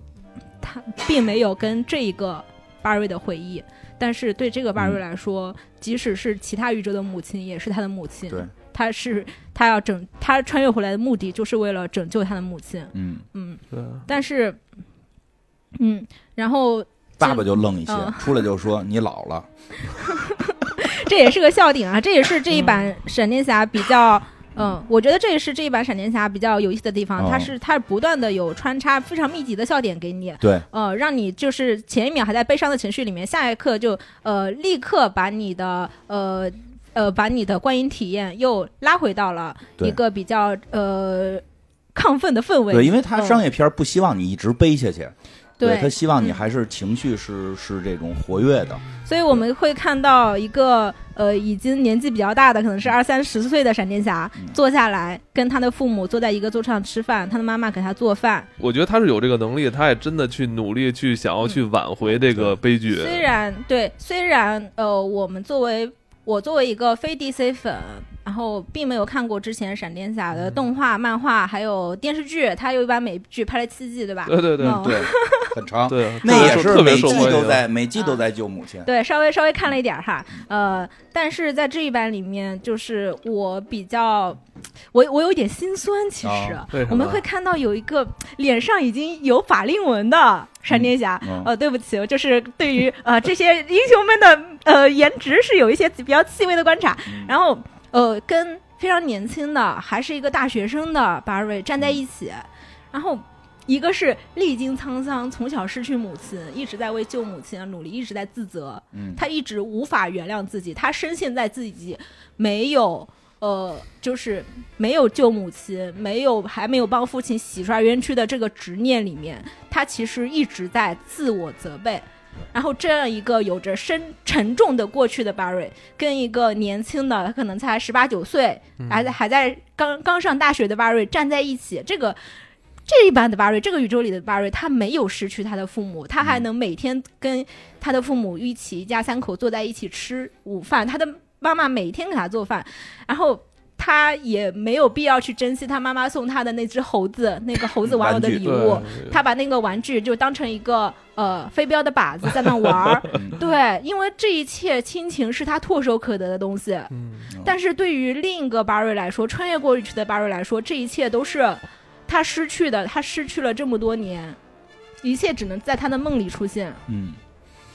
他并没有跟这一个巴瑞的回忆，但是对这个巴瑞来说，即使是其他宇宙的母亲，也是他的母亲。对，他是他要拯他穿越回来的目的，就是为了拯救他的母亲。嗯，嗯，对但是，嗯，然后爸爸就愣一些嗯，出来就说你老了。这也是个笑点啊，这也是这一版闪电侠比较。嗯，我觉得这也是这一版闪电侠比较有意思的地方，哦它是它是不断的有穿插非常密集的笑点给你，对，呃，让你就是前一秒还在悲伤的情绪里面，下一刻就呃立刻把你的呃呃把你的观影体验又拉回到了一个比较呃亢奋的氛围。对，因为他嗯商业片不希望你一直悲下去，对他希望你嗯还是情绪是是这种活跃的。所以我们会看到一个呃已经年纪比较大的，可能是二三十岁的闪电侠嗯坐下来，跟他的父母坐在一个桌上吃饭，他的妈妈给他做饭。我觉得他是有这个能力，他也真的去努力去想要去挽回这个悲剧。虽然对，虽然呃，我们作为我作为一个非 DC 粉，然后并没有看过之前闪电侠的动画、漫画还有电视剧，他有一版美剧拍了七季，对吧？对对对 很长。对，那也是每季。都在每季都在救母亲。对，稍微稍微看了一点哈，呃，但是在这一版里面，就是我比较，我我有一点心酸，其实。我们会看到有一个脸上已经有法令纹的闪电侠，嗯呃，对不起，就是对于呃这些英雄们的呃颜值是有一些比较细微的观察，嗯然后呃跟非常年轻的还是一个大学生的巴瑞站在一起，然后。一个是历经沧桑，从小失去母亲，一直在为救母亲而努力，一直在自责，嗯，他一直无法原谅自己，他深陷在自己没有呃，就是没有救母亲，没有还没有帮父亲洗刷冤屈的这个执念里面，他其实一直在自我责备。然后这样一个有着深沉重的过去的巴瑞，跟一个年轻的可能才十八九岁，还在还在刚刚上大学的巴瑞站在一起，这个。这一版的巴瑞，这个宇宙里的巴瑞，他没有失去他的父母，他还能每天跟他的父母一起一家三口坐在一起吃午饭，他的妈妈每天给他做饭，然后他也没有必要去珍惜他妈妈送他的那只猴子，那个猴子玩偶的礼物。他把那个玩具就当成一个呃飞镖的靶子在那玩儿，嗯对，因为这一切亲情是他唾手可得的东西。嗯，但是对于另一个巴瑞来说，穿越过去的巴瑞来说，这一切都是他失去的，他失去了这么多年，一切只能在他的梦里出现。嗯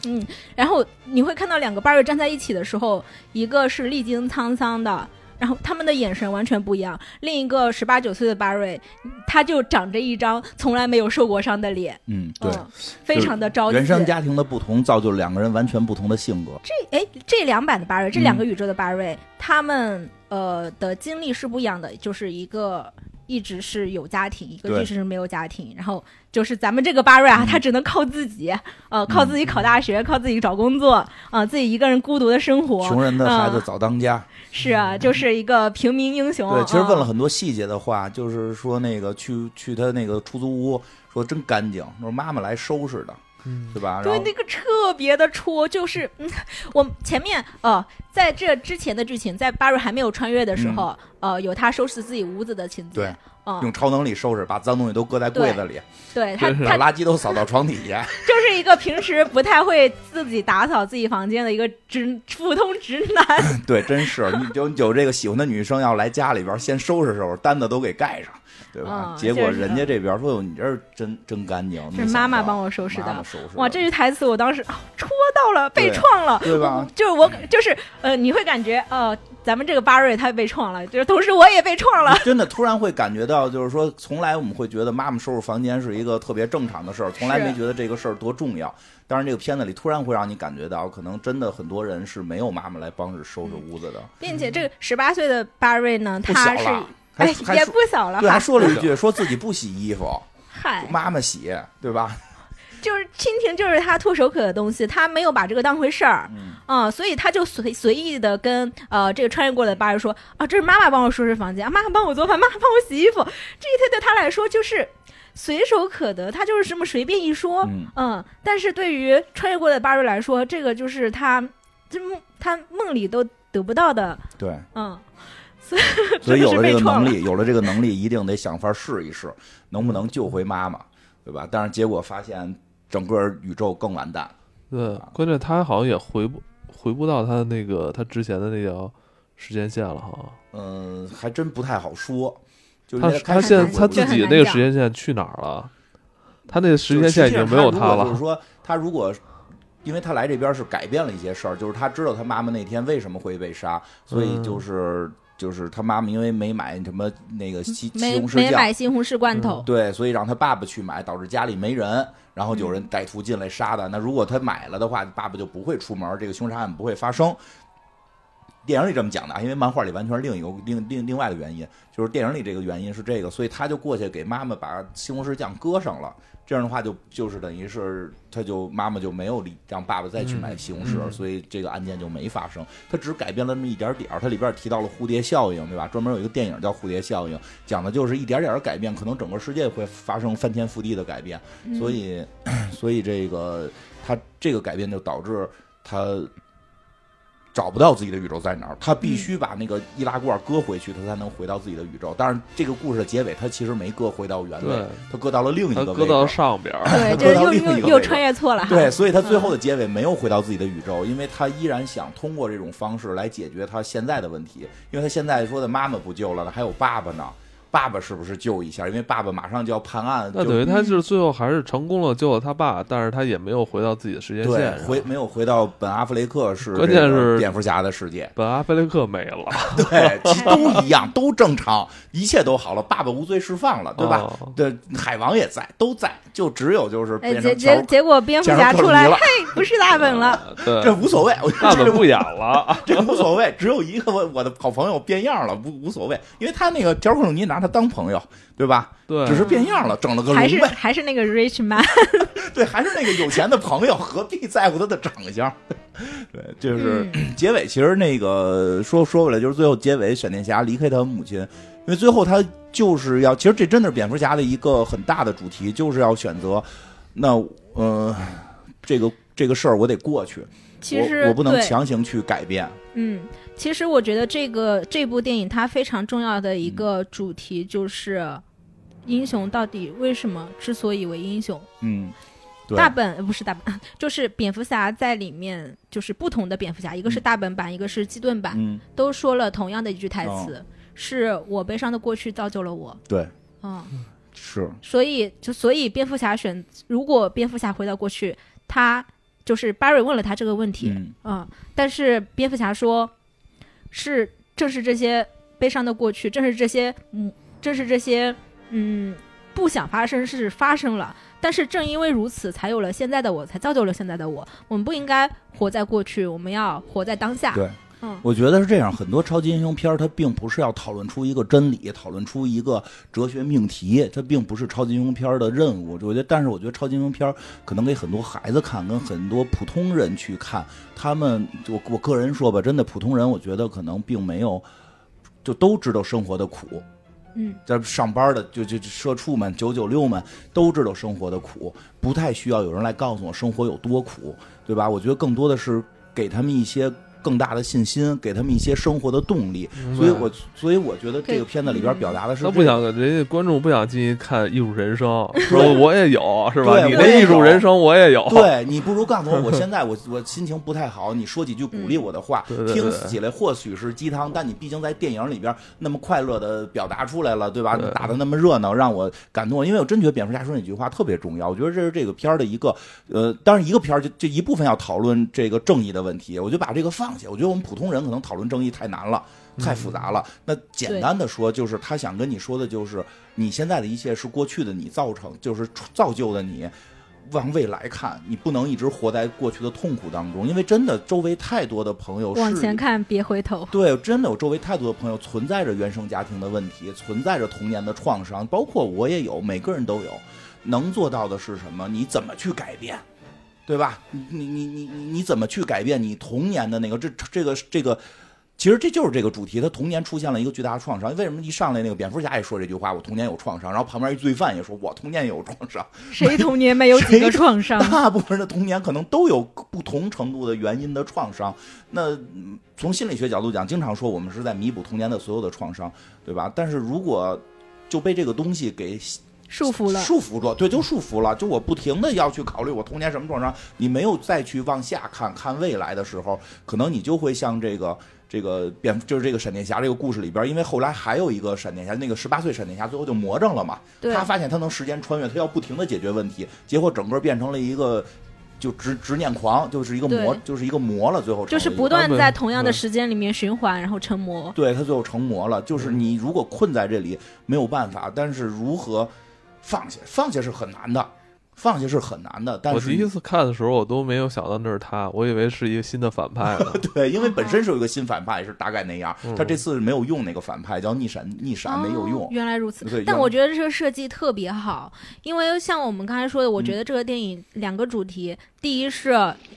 嗯，然后你会看到两个巴瑞站在一起的时候，一个是历经沧桑的。然后他们的眼神完全不一样。另一个十八九岁的巴瑞，他就长着一张从来没有受过伤的脸，嗯，对，嗯，非常的着急。原生家庭的不同造就了两个人完全不同的性格。这哎，这两版的巴瑞，这嗯两个宇宙的巴瑞，他们呃的经历是不一样的，就是一个一直是有家庭，一个对一直是没有家庭。然后就是咱们这个巴瑞啊，嗯他只能靠自己，呃，靠自己考大学，靠自己找工作，啊、自己一个人孤独的生活。穷人的孩子嗯早当家。是啊，就是一个平民英雄。对，其实问了嗯很多细节的话，就是说那个去去他那个出租屋，说真干净，说妈妈来收拾的，嗯对吧？然对，那个特别的戳，就是嗯，我前面呃，在这之前的剧情，在巴瑞还没有穿越的时候，呃，有他收拾自己屋子的情节嗯对，嗯，用超能力收拾，把脏东西都搁在柜子里，对 他对他把垃圾都扫到床底下。就是一个平时不太会自己打扫自己房间的一个直普通直男。对，真是你有有这个喜欢的女生要来家里边，先收拾收拾，单子都给盖上，对吧？嗯结果人家这边说：“哟，你这儿真真干净。”是妈妈帮我收拾的妈妈收拾。哇，这句台词我当时啊戳到了，被创了，对吧就是我就是呃，你会感觉呃，咱们这个巴瑞他被创了，就是同时我也被创了。真的突然会感觉到，就是说，从来我们会觉得妈妈收拾房间是一个特别正常的事儿，从来没觉得这个事儿多重要。当然，这个片子里突然会让你感觉到，可能真的很多人是没有妈妈来帮着收拾屋子的，并且这个十八岁的巴瑞呢，他是还哎也不小了对，还，说了一句，说自己不洗衣服，嗨，妈妈洗，对吧？就是蜻蜓就是他唾手可的东西，他没有把这个当回事儿，嗯。嗯，所以他就随随意的跟呃这个穿越过来的巴瑞说啊，这是妈妈帮我收拾房间，啊妈妈帮我做饭，妈妈帮我洗衣服，这一切对他来说就是随手可得，他就是这么随便一说，嗯。但是对于穿越过来的巴瑞来说，这个就是他这梦他梦里都得不到的，对，嗯，所以有了这个能力，有了这个能力，一定得想法试一试，能不能救回妈妈，对吧？但是结果发现整个宇宙更完蛋。对，关键他好像也回不回不到他那个他之前的那条时间线了哈。嗯，还真不太好说。就是他现在他自己那个时间线去哪儿了？他那个时间线已经没有他了。就是说，他如果因为他来这边是改变了一些事儿，就是他知道他妈妈那天为什么会被杀，所以嗯就是、就是他妈妈因为没买什么那个西西没没红柿酱，买西红柿罐头，对，所以让他爸爸去买，导致家里没人，然后有嗯人歹徒进来杀的。那如果他买了的话，爸爸就不会出门，这个凶杀案不会发生。电影里这么讲的啊，因为漫画里完全是另一个另另另外的原因，就是电影里这个原因是这个，所以他就过去给妈妈把西红柿酱搁上了。这样的话就就是等于是他就妈妈就没有理让爸爸再去买西红柿，嗯所以这个案件就没发生。他只改变了那么一点点儿，它里边提到了蝴蝶效应，对吧？专门有一个电影叫《蝴蝶效应》，讲的就是一点点儿改变，可能整个世界会发生翻天覆地的改变。嗯所以，所以这个他这个改变就导致他找不到自己的宇宙在哪儿，他必须把那个易拉罐搁回去，他才能回到自己的宇宙。但是，这个故事的结尾他其实没搁回到原位，他搁到了另一个位，搁到上边儿，对，搁到这又又又另一个位置。穿越错了，对，所以他最后嗯的结尾没有回到自己的宇宙，因为他依然想通过这种方式来解决他现在的问题。因为他现在说的妈妈不救了，还有爸爸呢，爸爸是不是救一下？因为爸爸马上就要判案，就那等于他就是最后还是成功了救了他爸，但是他也没有回到自己的时间线。回没有回到本阿弗雷克是关键是蝙蝠侠的世界，本阿弗雷克没了，对，其实都一样，都正常，一切都好了，爸爸无罪释放了，对吧？哦对，海王也在，都在，就只有就是结成结结果蝙蝠侠出来，嘿，不是大本了，对，这无所谓，我觉得这大本不演了。这无所谓，只有一个我我的好朋友变样了，无无所谓，因为他那个条克鲁尼拿他当朋友，对吧？对，只是变样了，整了个还是，还是那个 rich man，对，还是那个有钱的朋友，何必在乎他的长相？对，就是、嗯结尾，其实那个说说回来，就是最后结尾，闪电侠离开他母亲，因为最后他就是要，其实这真的是蝙蝠侠的一个很大的主题，就是要选择，那呃，这个这个事儿我得过去。其实我我不能强行去改变。嗯，其实我觉得这个这部电影它非常重要的一个主题就是，英雄到底为什么之所以为英雄？嗯，对，大本呃不是大本，就是蝙蝠侠在里面，就是不同的蝙蝠侠，一个是大本版，一个是基顿版，嗯，都说了同样的一句台词，哦是我悲伤的过去造就了我。对，嗯，是，所以就所以蝙蝠侠选，如果蝙蝠侠回到过去，他就是 Barry 问了他这个问题，嗯，嗯，但是蝙蝠侠说，是正是这些悲伤的过去，正是这些嗯，正是这些嗯不想发生是发生了，但是正因为如此，才有了现在的我，才造就了现在的我。我们不应该活在过去，我们要活在当下。对。嗯，我觉得是这样，很多超级英雄片儿它并不是要讨论出一个真理，讨论出一个哲学命题，它并不是超级英雄片儿的任务。我觉得，但是我觉得超级英雄片儿可能给很多孩子看，跟很多普通人去看，他们我我个人说吧，真的普通人，我觉得可能并没有，就都知道生活的苦，嗯，在上班的就就就社畜们、九九六们都知道生活的苦，不太需要有人来告诉我生活有多苦，对吧？我觉得更多的是给他们一些更大的信心，给他们一些生活的动力。所以我所以我觉得这个片子里边表达的是他这个不想人家观众不想进去看艺术人生，说我也有是吧？对你的艺术人生我也有，对你不如告诉我，我现在我 我心情不太好，你说几句鼓励我的话，对对对听起来或许是鸡汤，但你毕竟在电影里边那么快乐的表达出来了，对吧？对打的那么热闹，让我感动。因为我真觉得蝙蝠侠说那句话特别重要，我觉得这是这个片儿的一个呃，当然一个片儿就这一部分要讨论这个正义的问题，我就把这个放下。我觉得我们普通人可能讨论正义太难了。太复杂了。那简单的说，就是他想跟你说的，就是你现在的一切是过去的你造成，就是造就的你。往未来看，你不能一直活在过去的痛苦当中，因为真的周围太多的朋友是往前看，别回头。对，真的有周围太多的朋友存在着原生家庭的问题，存在着童年的创伤，包括我也有，每个人都有。能做到的是什么？你怎么去改变，对吧？你你你你你你怎么去改变你童年的那个这这个这个？其实这就是这个主题，他童年出现了一个巨大的创伤。为什么一上来那个蝙蝠侠也说这句话？我童年有创伤，然后旁边一罪犯也说我童年也有创伤。谁童年没有几个 创伤？大部分人的童年可能都有不同程度的原因的创伤。那嗯从心理学角度讲，经常说我们是在弥补童年的所有的创伤，对吧？但是如果就被这个东西给束缚了，束缚住，对，就束缚了。就我不停的要去考虑我童年什么创伤，你没有再去往下看看未来的时候，可能你就会像这个。这个蝙就是这个闪电侠这个故事里边，因为后来还有一个闪电侠，那个十八岁闪电侠最后就魔怔了嘛。对他发现他能时间穿越，他要不停的解决问题，结果整个变成了一个就执执念狂，就是一个魔，就是一个魔了。最后就是不断在同样的时间里面循环，然后成魔。对他最后成魔了。就是你如果困在这里没有办法，但是如何放下？放下是很难的，放下是很难的。但是我第一次看的时候，我都没有想到那是他，我以为是一个新的反派呢。对，因为本身是有一个新反派，是大概那样。嗯他这次没有用那个反派，叫逆闪，逆闪没有哦用。原来如此对，但我觉得这个设计特别好，因为像我们刚才说的，我觉得这个电影两个主题，第一是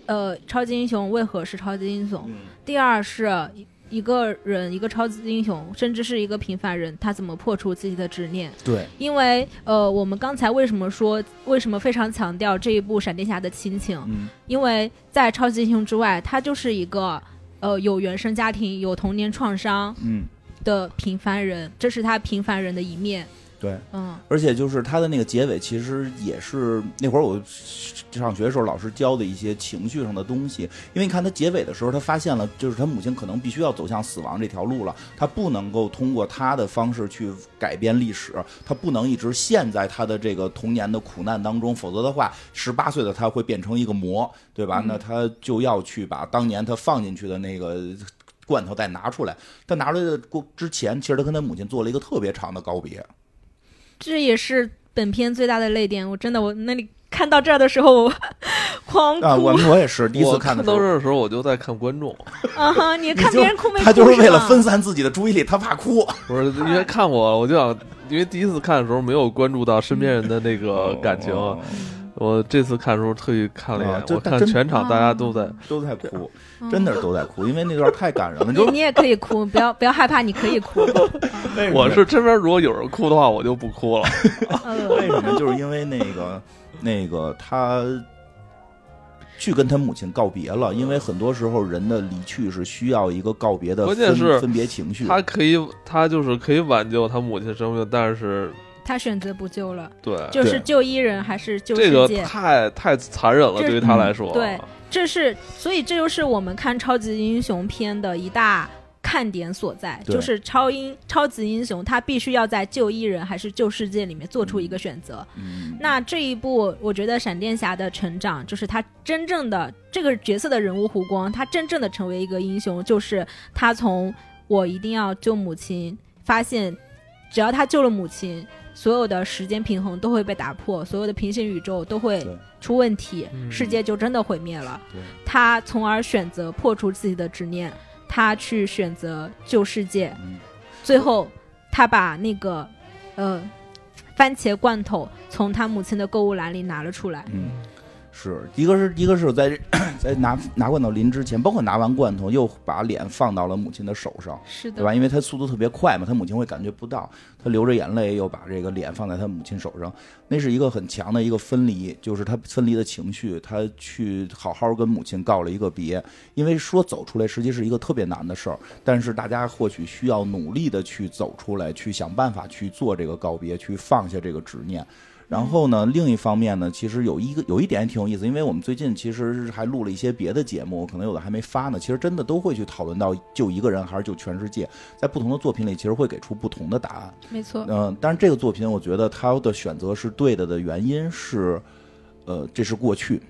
呃超级英雄为何是超级英雄，嗯，第二是一个人一个超级英雄，甚至是一个平凡人，他怎么破除自己的执念。对，因为呃，我们刚才为什么说为什么非常强调这一部闪电侠的亲情？嗯，因为在超级英雄之外，他就是一个呃有原生家庭、有童年创伤嗯，的平凡人，这是他平凡人的一面。对。嗯，而且就是他的那个结尾，其实也是那会儿我上学的时候老师教的一些情绪上的东西。因为你看他结尾的时候，他发现了，就是他母亲可能必须要走向死亡这条路了，他不能够通过他的方式去改变历史，他不能一直陷在他的这个童年的苦难当中，否则的话，十八岁的他会变成一个魔，对吧？嗯那他就要去把当年他放进去的那个。罐头再拿出来，他拿出来的过之前，其实他跟他母亲做了一个特别长的告别。这也是本片最大的泪点。我真的，我那里看到这儿的时候，我狂 哭啊，我我也是第一次我看的时候到这，儿的时候，我就在看观众，啊哈！你看别人哭没哭？他就是为了分散自己的注意力，他怕哭。不是因为看我，我就想，因为第一次看的时候没有关注到身边人的那个感情，哦我这次看的时候特意看了一啊眼，我看全场大家都在，都在哭，嗯真的是都在哭，因为那段太感人了。你说你你也可以哭，不要不要害怕，你可以哭。我是这边如果有人哭的话，我就不哭了。为呃，什么？就是因为那个那个他去跟他母亲告别了，因为很多时候人的离去是需要一个告别的分关键是分别情绪。他可以，他就是可以挽救他母亲生命，但是他选择不救了，对就是救伊人还是救这个世界？太太残忍了，对于他来说，对这是，所以这就是我们看超级英雄片的一大看点所在，就是超英超级英雄他必须要在救伊人还是救世界里面做出一个选择。嗯，那这一部，我觉得闪电侠的成长，就是他真正的这个角色的人物弧光，他真正的成为一个英雄，就是他从我一定要救母亲，发现只要他救了母亲，所有的时间平衡都会被打破，所有的平行宇宙都会出问题，嗯。世界就真的毁灭了。他从而选择破除自己的执念，他去选择救世界，嗯。最后他把那个呃番茄罐头从他母亲的购物篮里拿了出来。嗯，是一个是一个是在在拿拿罐头临之前，包括拿完罐头又把脸放到了母亲的手上，是的对，吧？因为他速度特别快嘛，他母亲会感觉不到，他流着眼泪又把这个脸放在他母亲手上，那是一个很强的一个分离，就是他分离的情绪，他去好好跟母亲告了一个别，因为说走出来实际是一个特别难的事儿，但是大家或许需要努力的去走出来，去想办法去做这个告别，去放下这个执念。然后呢，另一方面呢，其实有一个有一点也挺有意思，因为我们最近其实还录了一些别的节目，可能有的还没发呢。其实真的都会去讨论到救一个人还是救全世界，在不同的作品里，其实会给出不同的答案。没错，嗯、但是这个作品，我觉得他的选择是对的的原因是，呃，这是过去，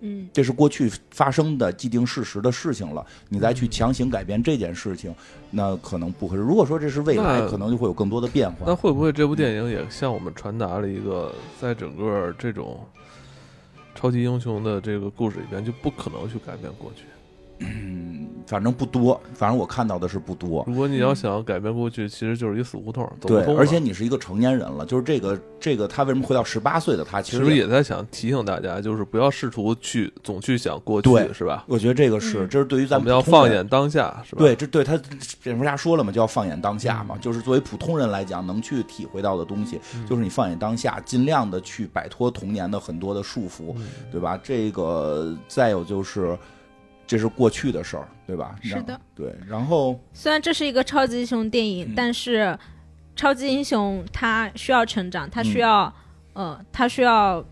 嗯，这是过去发生的既定事实的事情了，你再去强行改变这件事情，那可能不合适。如果说这是未来，可能就会有更多的变化。那会不会这部电影也向我们传达了一个，在整个这种超级英雄的这个故事里边，就不可能去改变过去。嗯，反正不多，反正我看到的是不多。如果你要想改变过去，其实就是一死胡同，对，而且你是一个成年人了，就是这个这个他为什么回到十八岁的他，其实也在想提醒大家，就是不要试图去总去想过去，是吧？我觉得这个是，嗯这是对于咱们要放眼当下，是吧？对，这对他蝙蝠侠说了嘛，就要放眼当下嘛，嗯就是作为普通人来讲，能去体会到的东西，嗯就是你放眼当下，尽量的去摆脱童年的很多的束缚，嗯对吧？这个再有就是，这是过去的事儿，对吧？是的，对，然后虽然这是一个超级英雄电影，嗯但是超级英雄他需要成长，他需嗯要、呃，他需要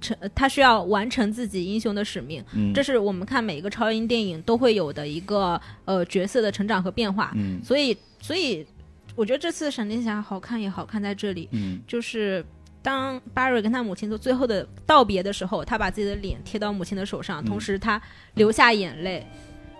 成，他需要完成自己英雄的使命。嗯，这是我们看每一个超英电影都会有的一个呃角色的成长和变化。嗯所以，所以我觉得这次闪电侠好看也好看在这里，嗯就是当巴瑞跟他母亲做最后的道别的时候，他把自己的脸贴到母亲的手上，嗯。同时他流下眼泪，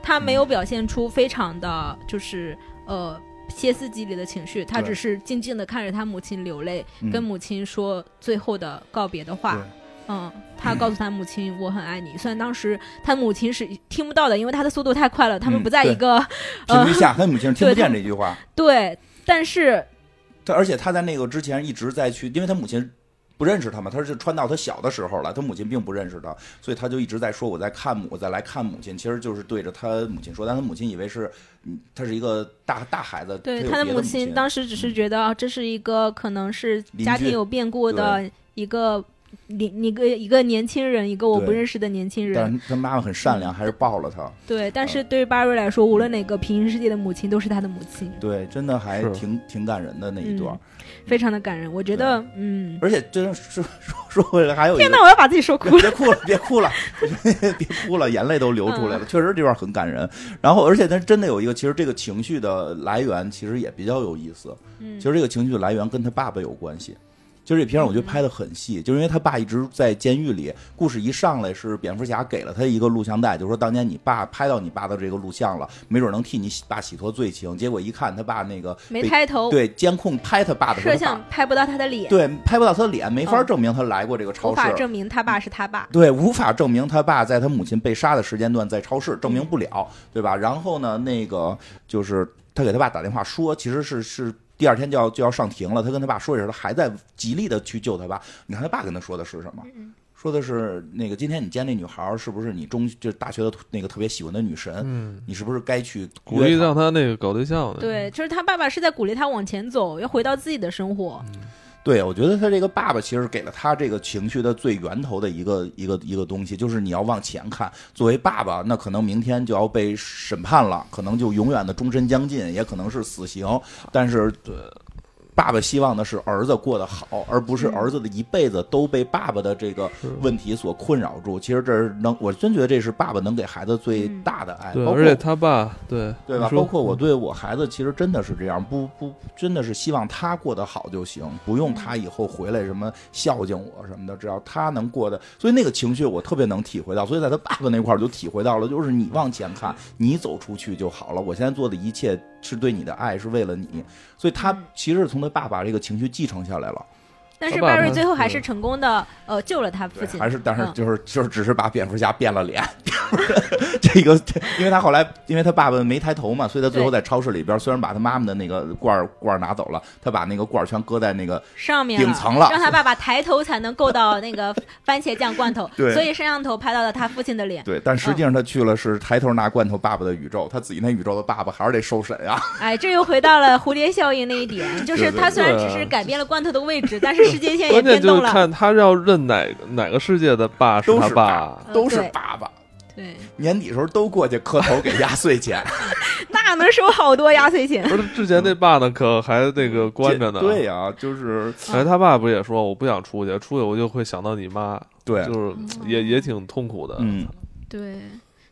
他没有表现出非常的就是呃歇斯底里的情绪，他只是静静的看着他母亲流泪，嗯。跟母亲说最后的告别的话对。嗯，他告诉他母亲：“我很爱你。”虽然当时他母亲是听不到的，因为他的速度太快了，他们嗯不在一个、频率下，他母亲听不见这句话，对，但是他而且他在那个之前一直在去，因为他母亲不认识他嘛，他是穿到他小的时候了，他母亲并不认识他，所以他就一直在说我在看母，我在来看母亲，其实就是对着他母亲说，但他母亲以为是，嗯，他是一个大大孩子，对他的母亲当时只是觉得啊这是一个可能是家庭有变故的一个年一个一个年轻人，一个我不认识的年轻但人。是他妈妈很善良，还是抱了他，对，但是对于巴瑞来说，无论哪个平行世界的母亲都是他的母亲，对，真的还挺挺感人的那一段，非常的感人。我觉得，嗯，而且真的说说说回来还有一天哪，我要把自己说哭了。别哭了，别哭了，别哭了，眼泪都流出来了。确实这段很感人。然后，而且他真的有一个，其实这个情绪的来源其实也比较有意思。嗯其实这个情绪的来源跟他爸爸有关系。其实这片儿我觉得拍的很细，就是因为他爸一直在监狱里。故事一上来是蝙蝠侠给了他一个录像带，就说当年你爸拍到你爸的这个录像了，没准能替你爸洗脱罪情。结果一看他爸那个没抬头，对监控拍他爸的摄像拍不到他的脸，对拍不到他的脸，没法嗯证明他来过这个超市。无法证明他爸是他爸。对，无法证明他爸在他母亲被杀的时间段在超市，证明不了，对吧？然后呢，那个就是他给他爸打电话说，其实是是第二天就要就要上庭了。他跟他爸说一声，他还在极力的去救他爸。你看他爸跟他说的是什么？说的是那个今天你见那女孩儿是不是你中就大学的那个特别喜欢的女神？嗯，你是不是该去鼓励让他那个搞对象的。对，就是他爸爸是在鼓励他往前走，要回到自己的生活。对，我觉得他这个爸爸其实给了他这个情绪的最源头的一个一个一个东西，就是你要往前看。作为爸爸，那可能明天就要被审判了，可能就永远的终身将近，也可能是死刑。但是，对。爸爸希望的是儿子过得好，而不是儿子的一辈子都被爸爸的这个问题所困扰住。其实这是能，我真觉得这是爸爸能给孩子最大的爱。对，而且他爸，对对吧？包括我对我孩子，其实真的是这样，不不，真的是希望他过得好就行，不用他以后回来什么孝敬我什么的，只要他能过得。所以那个情绪我特别能体会到，所以在他爸爸那块儿就体会到了，就是你往前看，你走出去就好了。我现在做的一切。是对你的爱，是为了你，所以他其实是从他爸爸这个情绪继承下来了。但是巴瑞最后还是成功的，呃，救了他父亲。还是，但是就是就是只是把蝙蝠侠变了脸。这个，因为他后来，因为他爸爸没抬头嘛，所以他最后在超市里边，虽然把他妈妈的那个罐罐拿走了，他把那个罐全搁在那个上面顶层了，让他爸爸抬头才能够到那个 番茄酱罐头。对，所以摄像头拍到了他父亲的脸。对，但实际上他去了是抬头拿罐头爸爸的宇宙，他自己那宇宙的爸爸还是得受审呀。哎，这又回到了蝴蝶效应那一点，就是他虽然只是改变了罐头的位置，但是时间线也变动。就看他要认哪哪个世界的爸是他爸，都是爸爸。对，年底时候都过去磕头给压岁钱，那能收好多压岁钱。不是之前那爸呢，可还那个关着呢。对呀，就是哎，他爸不也说我不想出去，出去我就会想到你妈。对，就是也也挺痛苦的。嗯，对，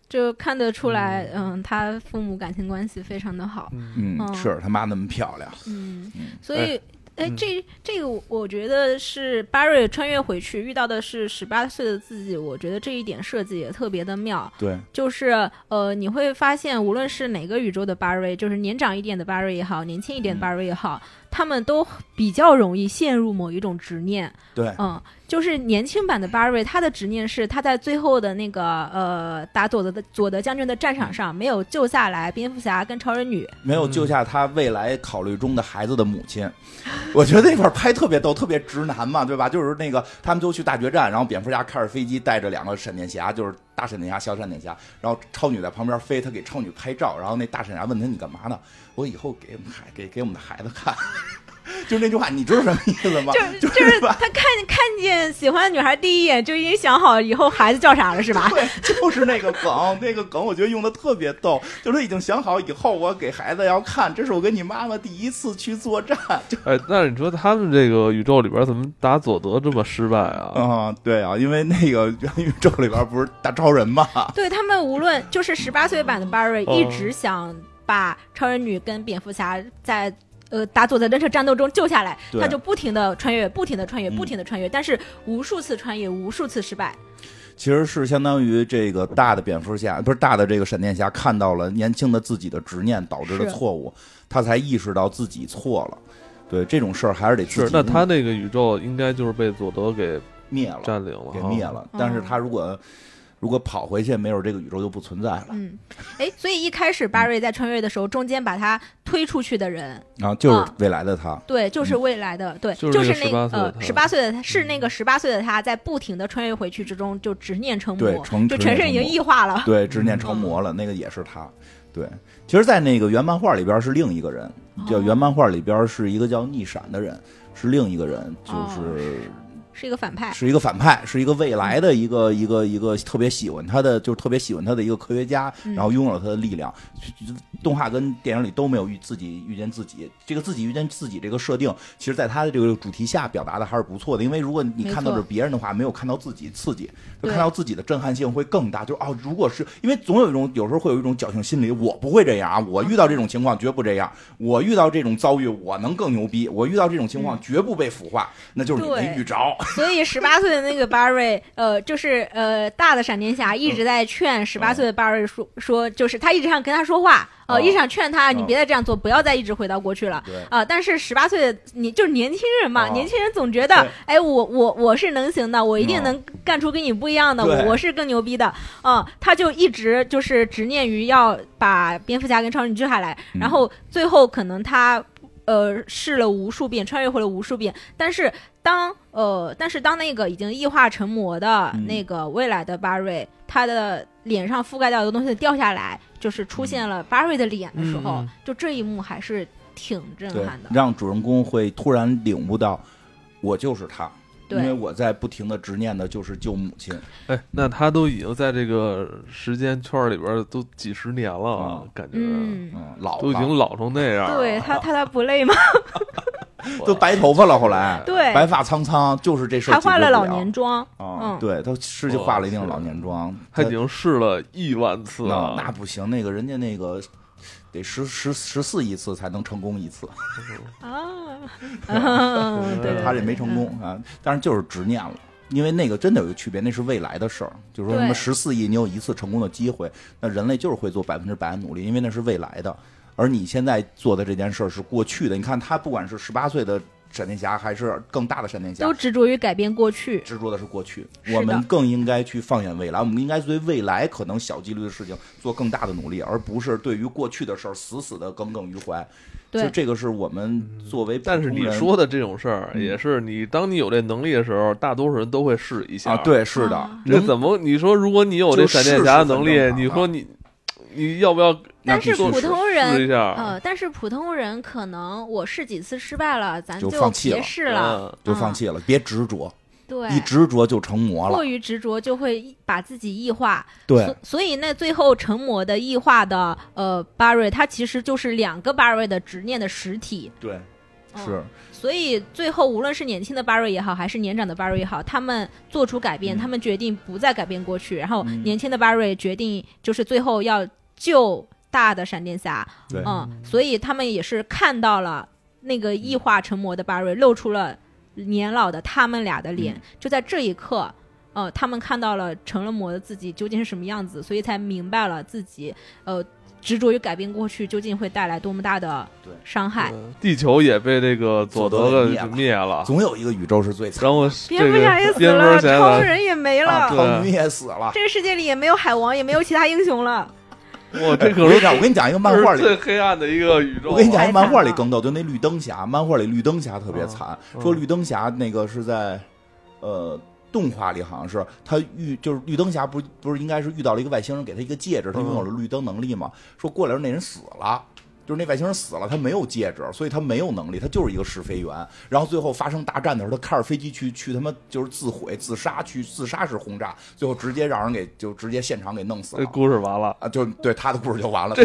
就看得出来，嗯，他父母感情关系非常的好。嗯，是他妈那么漂亮。嗯，所以。哎，这这个我觉得是巴瑞穿越回去遇到的是十八岁的自己，我觉得这一点设计也特别的妙。对，就是呃，你会发现，无论是哪个宇宙的巴瑞，就是年长一点的巴瑞也好，年轻一点的巴瑞也好。他们都比较容易陷入某一种执念，对，嗯，就是年轻版的巴瑞，他的执念是他在最后的那个呃打佐德的佐德将军的战场上没有救下来蝙蝠侠跟超人女，没有救下他未来考虑中的孩子的母亲。我觉得那块拍特别逗，特别直男嘛，对吧？就是那个他们都去大决战，然后蝙蝠侠开着飞机带着两个闪电侠，就是大闪电侠、小闪电侠，然后超女在旁边飞，他给超女拍照，然后那大闪电侠问他你干嘛呢？我以后给孩给给我们的孩子看。就那句话，你知道什么意思吗？就就是他看看见喜欢的女孩第一眼就已经想好以后孩子叫啥了，是吧？对，就是那个梗，那个梗我觉得用的特别逗。就是已经想好以后我给孩子要看，这是我跟你妈妈第一次去作战。哎，那你说他们这个宇宙里边怎么打佐德这么失败啊？啊，对啊，因为那个元 宇宙里边不是大超人嘛？对他们无论就是十八岁版的巴瑞一直想把超人女跟蝙蝠侠在。呃，打佐德在这场战斗中救下来，他就不停的穿越，不停的穿越，不停的穿越，但是无数次穿越，无数次失败。其实是相当于这个大的蝙蝠侠，不是大的这个闪电侠，看到了年轻的自己的执念导致的错误，他才意识到自己错了。对这种事儿还是得去。那他那个宇宙应该就是被佐德给灭了，占领了，给灭了。但是他如果。如果跑回去，没准这个宇宙就不存在了。嗯，哎，所以一开始巴瑞在穿越的时候，中间把他推出去的人啊，就是未来的他。对，就是未来的，对，就是那呃十八岁的他，是那个十八岁的他在不停的穿越回去之中，就执念成魔，就全身已经异化了。对，执念成魔了，那个也是他。对，其实，在那个原漫画里边是另一个人，叫原漫画里边是一个叫逆闪的人，是另一个人，就是。是一个反派，是一个反派，是一个未来的一个一个一个特别喜欢他的，就是特别喜欢他的一个科学家，然后拥有了他的力量。动画跟电影里都没有遇自己遇见自己，这个自己遇见自己这个设定，其实在他的这个主题下表达的还是不错的。因为如果你看到是别人的话，没有看到自己刺激，就看到自己的震撼性会更大。就是哦，如果是因为总有一种有时候会有一种侥幸心理，我不会这样啊，我遇到这种情况绝不这样，我遇到这种遭遇我能更牛逼，我遇到这种情况绝不被腐化，那就是你没遇着。所以十八岁的那个巴瑞，呃，就是呃大的闪电侠一直在劝十八岁的巴瑞说说，就是他一直想跟他说话，呃，一直想劝他，你别再这样做，不要再一直回到过去了。啊，但是十八岁的你就是年轻人嘛，年轻人总觉得，哎，我我我是能行的，我一定能干出跟你不一样的，我是更牛逼的。嗯，他就一直就是执念于要把蝙蝠侠跟超人救下来，然后最后可能他。呃，试了无数遍，穿越回了无数遍，但是当呃，但是当那个已经异化成魔的那个未来的巴瑞，他的脸上覆盖掉的东西掉下来，就是出现了巴瑞的脸的时候，就这一幕还是挺震撼的，让主人公会突然领悟到，我就是他，因为，我在不停的执念的就是救母亲。哎，那他都已经在这个时间圈里边都几十年了啊啊，感觉嗯，嗯，老都已经老成那样了。对 他他他不累吗？都白头发了，后来 对白发苍苍，就是这事儿还化了老年妆，啊，嗯对他是就化了一定老年妆，他他已经试了亿万次了。那不行，那个人家那个得十十十四亿次才能成功一次，啊，嗯对，他这没成功啊，但是就是执念了。因为那个真的有一个区别，那是未来的事儿，就是说什么十四亿，你有一次成功的机会，那人类就是会做百分之百的努力，因为那是未来的。而你现在做的这件事儿是过去的，你看他不管是十八岁的闪电侠，还是更大的闪电侠都，执着于改变过去，执着的是过去，我们更应该去放眼未来，我们应该对未来可能小几率的事情做更大的努力，而不是对于过去的事儿死死的耿耿于怀。对就这个是我们作为但，是你说的这种事儿，嗯也是你当你有这能力的时候，大多数人都会试一下。啊，，对，是的这怎么？你说如果你有这闪电侠的能力你说你你要不要但是普通人？呃，但是普通人可能我试几次失败了，咱就别试了，嗯就放弃了，别执着，对，一执着就成魔了。过于执着就会把自己异化，对所，所以那最后成魔的异化的呃巴瑞，他其实就是两个巴瑞的执念的实体。对，嗯是，所以最后无论是年轻的巴瑞也好，还是年长的巴瑞也好，他们做出改变，嗯他们决定不再改变过去，然后嗯年轻的巴瑞决定就是最后要救大的闪电侠，嗯，所以他们也是看到了那个异化成魔的巴瑞露出了年老的他们俩的脸，嗯。就在这一刻，呃，他们看到了成了魔的自己究竟是什么样子，所以才明白了自己呃执着于改变过去究竟会带来多么大的对。伤害。嗯地球也被这个佐德给给灭了。灭了，总有一个宇宙是最惨然后蝙这个蝠侠也死蝙蝠了，侠超人也没了，啊，对康女也死了。这个世界里也没有海王，也没有其他英雄了。哇，这可能我跟你讲，我跟你讲一个漫画里 最黑暗的一个宇宙。我跟你讲，一个漫画里更逗，就那绿灯侠，漫画里绿灯侠特别惨，嗯说绿灯侠那个是在，呃。动画里好像是他遇就是绿灯侠不是不是应该是遇到了一个外星人给他一个戒指，他拥有了绿灯能力嘛？说过来时候那人死了，就是那外星人死了，他没有戒指，所以他没有能力，他就是一个试飞员。然后最后发生大战的时候，他开着飞机去去他妈就是自毁自杀去自杀式轰炸，最后直接让人给就直接现场给弄死了这了故事完了。啊！就对他的故事就完了。这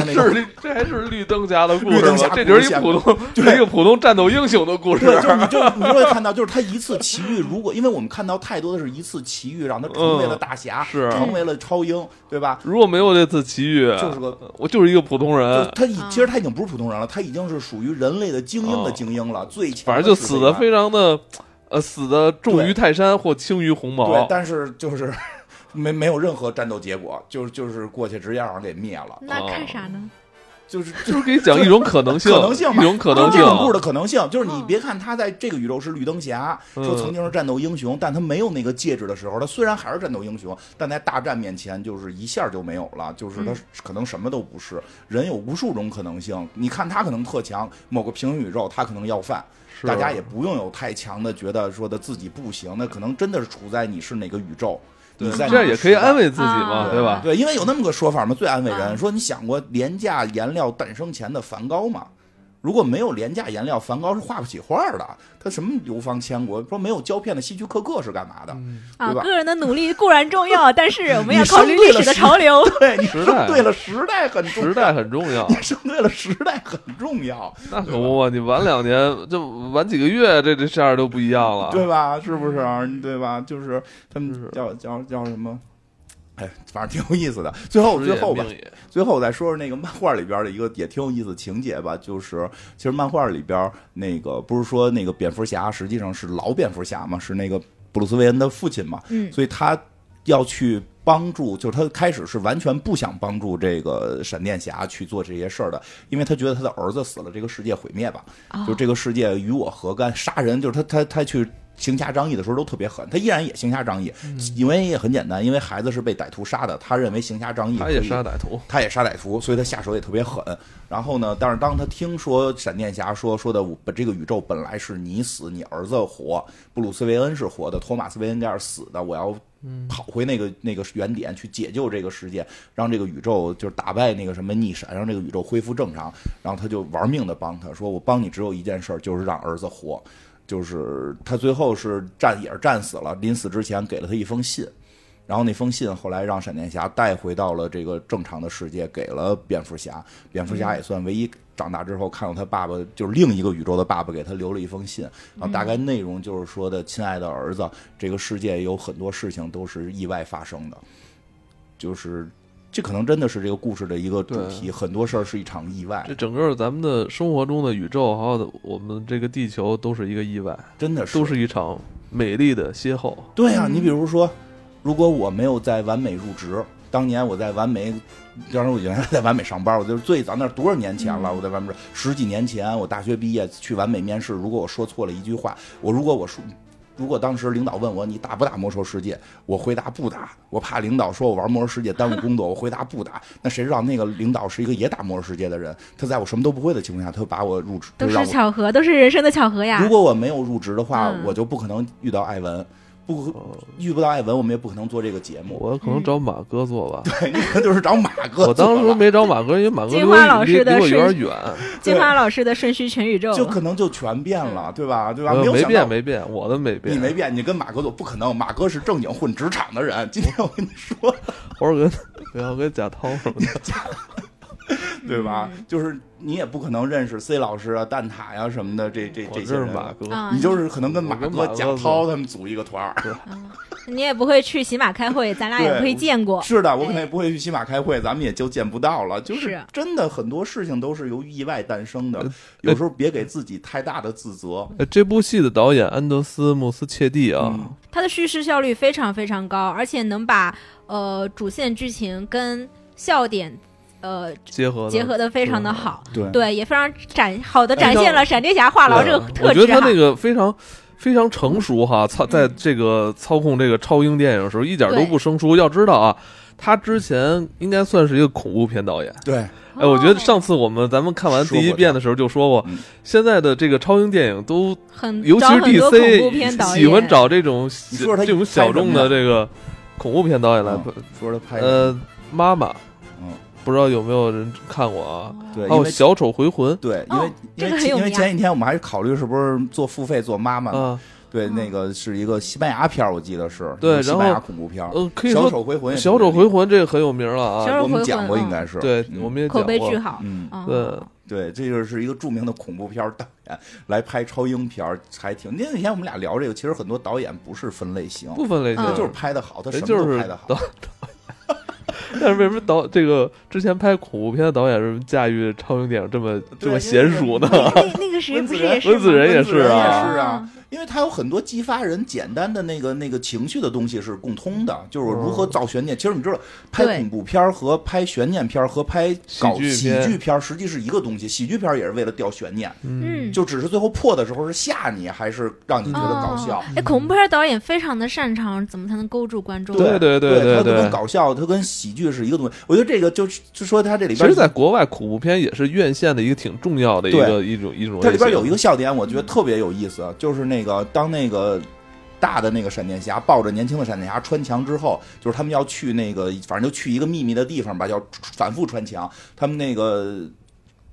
这还是绿灯侠的故事绿灯侠？吗这就是一普通，就是一个普通战斗英雄的故事。对，就是你就你就会看到，就是他一次奇遇，如果因为我们看到太多的是一次奇遇，让他成为了大侠，嗯是成为了超英，对吧？如果没有这次奇遇，就是个我就是一个普通人，他已啊其实他已经不是普通人了，他已经是属于人类的精英的精英了，最强反正就死的非常的，呃，死的重于泰山或轻于鸿毛对，。但是就是没没有任何战斗结果，就是就是过去直接让人给灭了，那看啥呢？就是就是给你讲一种可能性，可能性嘛一种可能性。这。种故事的可能性，就是你嗯。别看他在这个宇宙是绿灯侠，嗯。说曾经是战斗英雄，但他没有那个戒指的时候，他虽然还是战斗英雄，但在大战面前就是一下就没有了，就是他嗯。可能什么都不是。人有无数种可能性，你看他可能特强，某个平行宇宙他可能要饭，大家也不用有太强的觉得说的自己不行，那可能真的是处在你是哪个宇宙，你在这样也可以安慰。自己嘛，啊对吧？对，因为有那么个说法嘛，最安慰人。啊说你想过廉价颜料诞生前的梵高吗？如果没有廉价颜料，梵高是画不起画的。他什么流芳千古？说没有胶片的希区柯克是干嘛的？啊，个人的努力固然重要，但是我们要 你考虑历史的潮流。对你时代生对了，时代很重要。时代很重要 你，生对了，时代很重要，那可不嘛，你晚两年就晚几个月，这这事儿都不一样了。对吧？是不是？对吧？就是他们是叫叫叫什么？哎，反正挺有意思的。最后，最后吧，最后我再说说那个漫画里边的一个也挺有意思的情节吧，就是其实漫画里边那个不是说那个蝙蝠侠实际上是老蝙蝠侠嘛，是那个布鲁斯韦恩的父亲嘛，嗯所以他要去帮助，就是他开始是完全不想帮助这个闪电侠去做这些事儿的，因为他觉得他的儿子死了，这个世界毁灭吧，哦就这个世界与我何干？杀人就是他他他去。行侠仗义的时候都特别狠，他依然也行侠仗义，因为也很简单，因为孩子是被歹徒杀的，他认为行侠仗义他也杀歹徒，他也杀歹徒，所以他下手也特别狠。然后呢，但是当他听说闪电侠说说的，我这个宇宙本来是你死，你儿子活，布鲁斯韦恩是活的，托马斯韦恩盖尔死的，我要跑回那个那个原点去解救这个世界，让这个宇宙就是打败那个什么逆闪，让这个宇宙恢复正常。然后他就玩命的帮他，说我帮你只有一件事儿，就是让儿子活。就是他最后是战也是战死了，临死之前给了他一封信，然后那封信后来让闪电侠带回到了这个正常的世界，给了蝙蝠侠，蝙蝠侠也算唯一长大之后看到他爸爸就是另一个宇宙的爸爸给他留了一封信，然后大概内容就是说的，亲爱的儿子，这个世界有很多事情都是意外发生的，就是。这可能真的是这个故事的一个主题，很多事儿是一场意外这。整个咱们的生活中的宇宙，还有我们这个地球，都是一个意外，真的是都是一场美丽的邂逅。对呀、嗯你比如说，如果我没有在完美入职，当年我在完美，当时我原来在完美上班，我就是最早那多少年前了？嗯我在完美十几年前，我大学毕业去完美面试，如果我说错了一句话，我如果我说。如果当时领导问我你打不打魔兽世界，我回答不打，我怕领导说我玩魔兽世界耽误工作，我回答不打。那谁知道那个领导是一个也打魔兽世界的人，他在我什么都不会的情况下，他就把我入职，都是巧合，都是人生的巧合呀如。果我没有入职的话，嗯我就不可能遇到艾文，不呃遇不到艾文，我们也不可能做这个节目。我可能找马哥做吧。对，你可能就是找马哥我。当时没找马哥，因为马哥离金花老师的离我有是点远，金花老师的顺序全宇宙，就可能就全变了，对吧？对吧？呃没变没变，我的没变。你没变，你跟马哥做不可能。马哥是正经混职场的人。今天我跟你说，我说跟不要跟贾涛什么的，对吧？嗯就是你也不可能认识 C 老师啊、蛋挞呀、什么的这这这些人。马哥。啊，你就是可能跟马哥、马贾涛他们组一个团儿。你也不会去喜马开会，咱俩也不会见过。是的，我可能也不会去喜马开会，咱们也就见不到了。就是是真的很多事情都是由意外诞生的呃，有时候别给自己太大的自责。呃这部戏的导演安德斯·穆斯切蒂啊，嗯它的叙事效率非常非常高，而且能把呃主线剧情跟笑点呃结合结合的非常的好，对。对，也非常展好的展现了闪电侠话痨这个特我觉。得他那个非常非常成熟哈，操，在这个操控这个超英电影的时候一点都不生疏。要知道啊，他之前应该算是一个恐怖片导演。对，哎，我觉得哦上次我们咱们看完第一遍的时候就说过嗯，现在的这个超英电影都，很尤其是找很多恐怖片导 DC 演。喜欢找这种这种小众的这个恐怖片导演来嗯拍。说他拍，呃，妈妈，嗯，不知道有没有人看过啊？对，因为还有小丑回魂对，因为哦因为因为前几天我们还考虑是不是做付费做妈妈呢？啊，对，那个是一个西班牙片儿，我记得是对然后西班牙恐怖片儿。呃，可以小丑回魂小丑回魂这个很有名了啊。小丑我们讲过应该是对，嗯我们也口讲过碑巨好。嗯，哦对，对，这就是一个著名的恐怖片儿导演来拍超英片儿，还挺。那那天我们俩聊这个，其实很多导演不是分类型，不分类型就是拍的好，他什么都拍的好导。但是为什么导这个之前拍恐怖片的导演是驾驭超英电影这么这么娴熟呢？那那那个谁不是也是温子仁也是啊也是啊，因为它有很多激发人简单的那个那个情绪的东西是共通的，就是如何造悬念。其实你知道，拍恐怖片和拍悬念片和拍搞喜剧片实际是一个东西。喜剧片也是为了吊悬念，嗯，就只是最后破的时候是吓你，还是让你觉得搞笑哦。哎，恐怖片导演非常的擅长怎么才能勾住观众。对对对对它跟搞笑，它跟喜剧是一个东西。我觉得这个就是就说它这里边，其实，在国外恐怖片也是院线的一个挺重要的一个一种一种。它里边有一个笑点，我觉得特别有意思，就是那个个当那个大的那个闪电侠抱着年轻的闪电侠穿墙之后，就是他们要去那个，反正就去一个秘密的地方吧，要反复穿墙。他们那个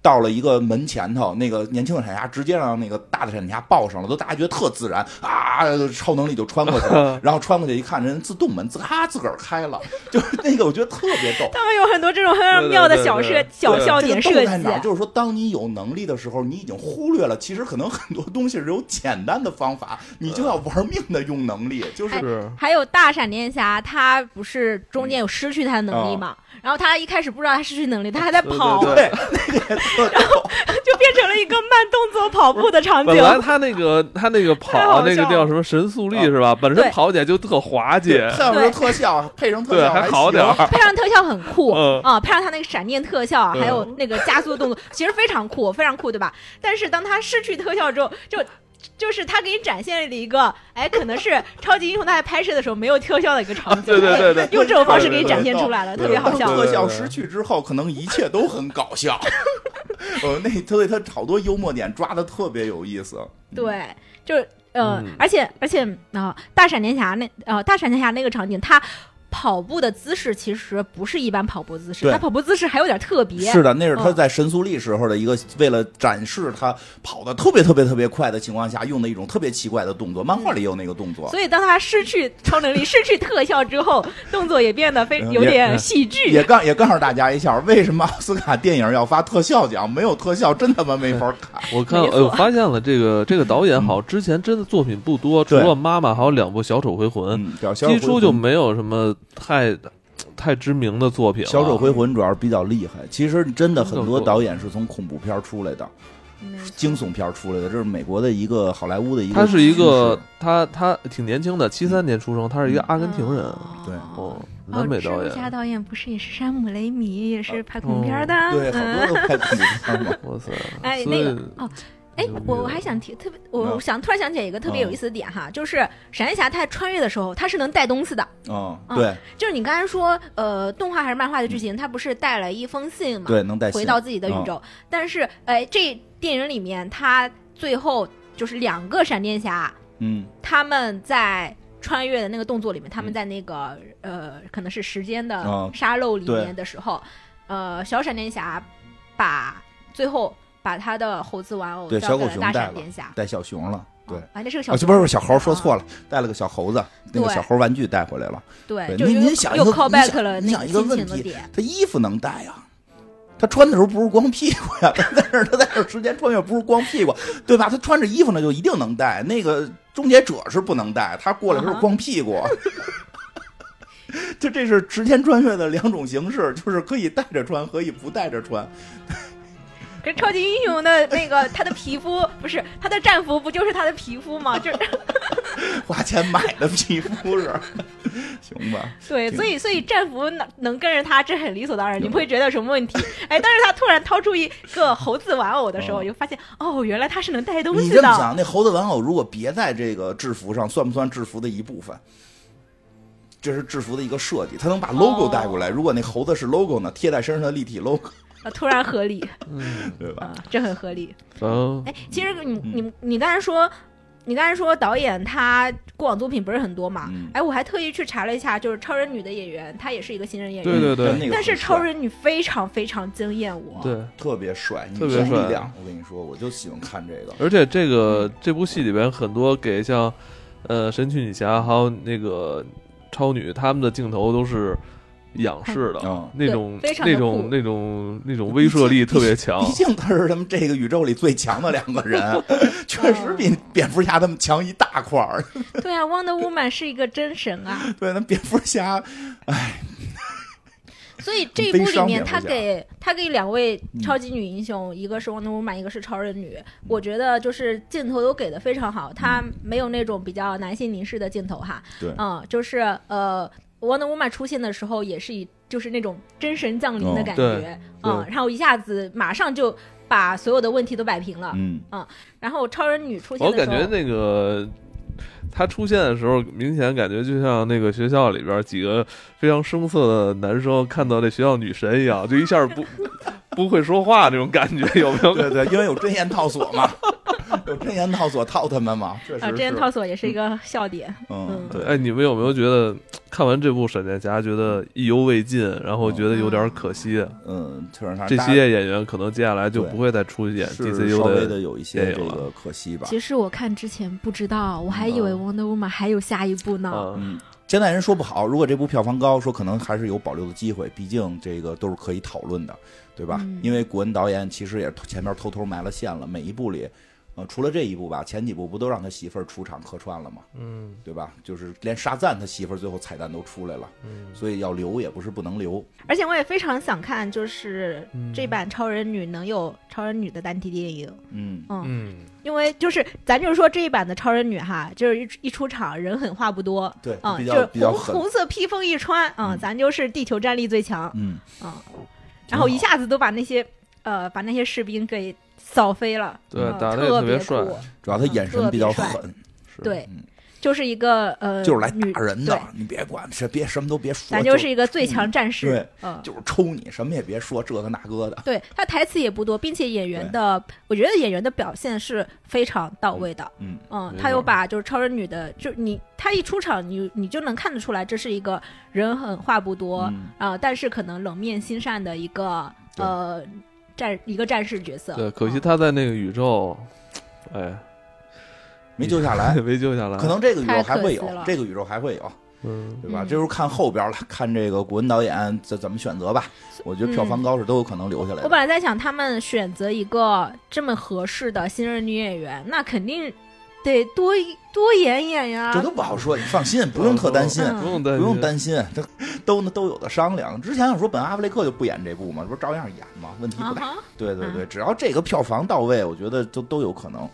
到了一个门前头，那个年轻的闪电侠直接让那个大的闪电侠抱上了，都大家觉得特自然啊，超能力就穿过去了，然后穿过去一看，人自动门自咔自个儿开了，就是那个我觉得特别逗。他们有很多这种很妙的小设对对对小对笑点设计这个逗在。哪儿？就是说，当你有能力的时候，你已经忽略了，其实可能很多东西是有简单的方法，你就要玩命的用能力，就是是还有大闪电侠，他不是中间有失去他的能力嘛？然后他一开始不知道他失去能力，他还在跑，对对那个也特逗。就变成了一个慢动作跑步的场景本。来他那个他那个跑那个叫什么神速力啊是吧？本身跑起来就特滑稽，再有时候特效配上特对，效还好点儿。配上特效很酷嗯啊，配上他那个闪电特效，嗯还有那个加速动作，其实非常酷，非常酷，对吧？但是当他失去特效之后，就就是他给你展现了一个，哎，可能是 超级英雄大赛拍摄的时候没有特效的一个场景，对对对对用这种方式给你展现出来了，特别好笑特效失去之后，可能一切都很搞笑。呃，那所以他好多幽默点抓的特别有意思。对，就是呃，嗯而且而且啊、大闪电侠那呃大闪电侠那个场景，他跑步的姿势其实不是一般跑步姿势，他跑步姿势还有点特别。是的，那是他嗯在神速力时候的一个，为了展示他跑的特别特别特别快的情况下，用的一种特别奇怪的动作。漫画里有那个动作，所以当他失去超能力、失去特效之后，动作也变得非嗯有点也 戏剧。也告也告诉大家一下，为什么奥斯卡电影要发特效奖？没有特效真他妈没法看。我看，我发现了这个这个导演好，之前真的作品不多，除了妈妈，还有两部《小丑回魂》，嗯，叫小基础就。没有什么太太知名的作品了。小丑回魂主要是比较厉害，其实真的很多导演是从恐怖片出来的，惊悚片出来的，这是美国的一个好莱坞的一个。他是一个，他他挺年轻的，七三年出生，他是一个阿根廷人。对哦，哦南美导蜘蛛侠。导演不是也是山姆雷米，也是拍恐怖片的。对，好嗯多都拍恐怖片嘛。哇塞！哎，那个哦，哎，我我还想提特别，我嗯我想突然想起来一个特别有意思的点哈，就是闪电侠他穿越的时候，他是能带东西的。哦，嗯对就是你刚才说，呃，动画还是漫画的剧情，他不是带了一封信嘛，对，能带信回到自己的宇宙。但是，哎，这电影里面他最后就是两个闪电侠，嗯他们在穿越的那个动作里面，他们在那个呃，可能是时间的嗯沙漏里面的时候，呃，小闪电侠把最后把他的猴子玩偶对小狗熊带了。带小熊了，对。啊，那是个小啊，熊不是不是小猴，说错啊了，带了个小猴子，那个小猴玩具带回来了。对，您您想一又个 back 想了你想一个问题。他衣服能带呀，他穿的时候不是光屁股呀，他在这儿他在这儿时间穿越不是光屁股，对吧？他穿着衣服呢就一定能带，那个终结者是不能带，他过来时候啊哈光屁股。就这是时间穿越的两种形式，就是可以带着穿，可以不带着穿。可是超级英雄的那个他的皮肤不是他的战服，不就是他的皮肤吗？就是 花钱买的皮肤是，行吧？对，所以所以战服能能跟着他，这很理所当然，你不会觉得有什么问题。哎，但是他突然掏出一个猴子玩偶的时候，哦就发现哦，原来他是能带东西的。这么想，那猴子玩偶如果别在这个制服上，算不算制服的一部分？这是制服的一个设计，他能把 logo 哦带过来。如果那猴子是 logo 呢，贴在身上的立体 logo，啊，突然合理 嗯，对吧？啊，这很合理。嗯，哎，其实你嗯你你刚才说，你刚才说导演他过往作品不是很多嘛？嗯哎，我还特意去查了一下，就是超人女的演员，她也是一个新人演员。对对对但是超人女非常非常惊艳我。对。特别帅，特别帅力量。我跟你说，我就喜欢看这个。而且这个这部戏里边很多给像，呃，神奇女侠还有那个超女他们的镜头都是仰视的，嗯。那种对非常的那种那种那种威慑力特别强。毕。竟他是他们这个宇宙里最强的两个人，确实比蝙蝠侠他们强一大块儿。对啊，Wonder Woman 是一个真神啊。对，那蝙蝠侠，所以这一部里面，他给。他给两位超级女英雄，一个是 Wonder Woman，一个是超人女，我觉得就是镜头都给的非常好，他没有那种比较男性凝视的镜头哈，对。嗯，就是呃，Wonder Woman 出现的时候也是以就是那种真神降临的哦感对觉，嗯，然后一下子马上就把所有的问题都摆平了，嗯，然后超人女出现我的时候，感觉那个他出现的时候，明显感觉就像那个学校里边几个非常生涩的男生看到这学校女神一样，就一下不 不会说话那种感觉，有没有？对对，因为有真言套索嘛，有真言套索套他们嘛，确实啊，真言套索也是一个笑点，嗯嗯，对，哎，你们有没有觉得看完这部闪电侠，觉得意犹未尽，然后觉得有点可惜？嗯，确实他这些演员可能接下来就不会再出演是 DCU 稍微的的有一些这个可惜吧。其实我看之前不知道，我还以为嗯 Wonder Woman 还有下一部呢。啊。嗯，现在人说不好，如果这部票房高，说可能还是有保留的机会，毕竟这个都是可以讨论的，对吧？嗯因为古恩导演其实也前面偷偷埋了线了，每一部里。呃，除了这一部吧，前几部不都让他媳妇儿出场客串了吗？嗯对吧？就是连沙赞他媳妇儿最后彩蛋都出来了，嗯所以要留也不是不能留。而且我也非常想看，就是嗯这版超人女能有超人女的单体电影。嗯，嗯，嗯，因为就是咱就是说这一版的超人女哈，就是一一出场人狠话不多，对，嗯，就是红较比较狠。红色披风一穿，嗯，嗯咱就是地球战力最强，嗯，嗯，然后一下子都把那些呃把那些士兵给扫飞了，对嗯打得也特特别帅主要他眼神比较狠。是对。嗯就是一个呃，就是来打人的，你别管，是别什么都别说，咱就是一个最强战士。对嗯，就是抽你，什么也别说，这个那个的。对他台词也不多，并且演员的，我觉得演员的表现是非常到位的。嗯，嗯，他又把就是超人女的，就你他一出场，你你就能看得出来，这是一个人狠话不多嗯啊、但是可能冷面心善的一个呃战一个战士角色。对，可惜嗯他在那个宇宙，哎，没救下来，没救下来。可能这个宇宙还会有这个宇宙还会有，嗯，对吧？嗯这时候看后边了，看这个古文导演怎怎么选择吧。我觉得票房高是都有可能留下来的。我本来在想，他们选择一个这么合适的新人女演员，那肯定得多多演演呀。这都不好说，你放心，不用特担心，嗯不用担不用心，担心，这都都有的商量。之前要说本阿弗雷克就不演这部嘛，这不是照样演吗？问题不大。啊，对对对，只要这个票房到位，我觉得都都有可能。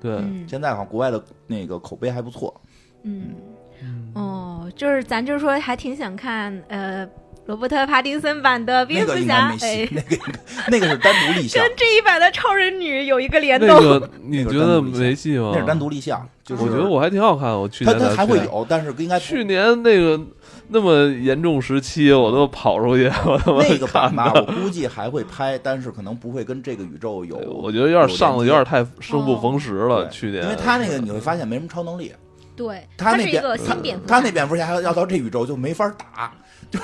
对，嗯现在好像国外的那个口碑还不错。嗯嗯哦，就是咱就是说还挺想看呃罗伯特·帕丁森版的蝙蝠侠哎，，那个那个是单独立项 跟，这一版的超人女有一个联动。那个 你觉得没戏吗？那是单独立项，就是我觉得我还挺好看。我去他年还会有，但是应该去年那个那么严重时期，我都跑出去，我他妈那个版看吧，我。估计还会拍，但是可能不会跟这个宇宙有。我觉得有点上的有点太生不逢时了。对去年，因为他那个你会发现没什么超能力，对，他那边是一个他新蝙蝠侠。他那蝙蝠侠要要到这宇宙就没法打，就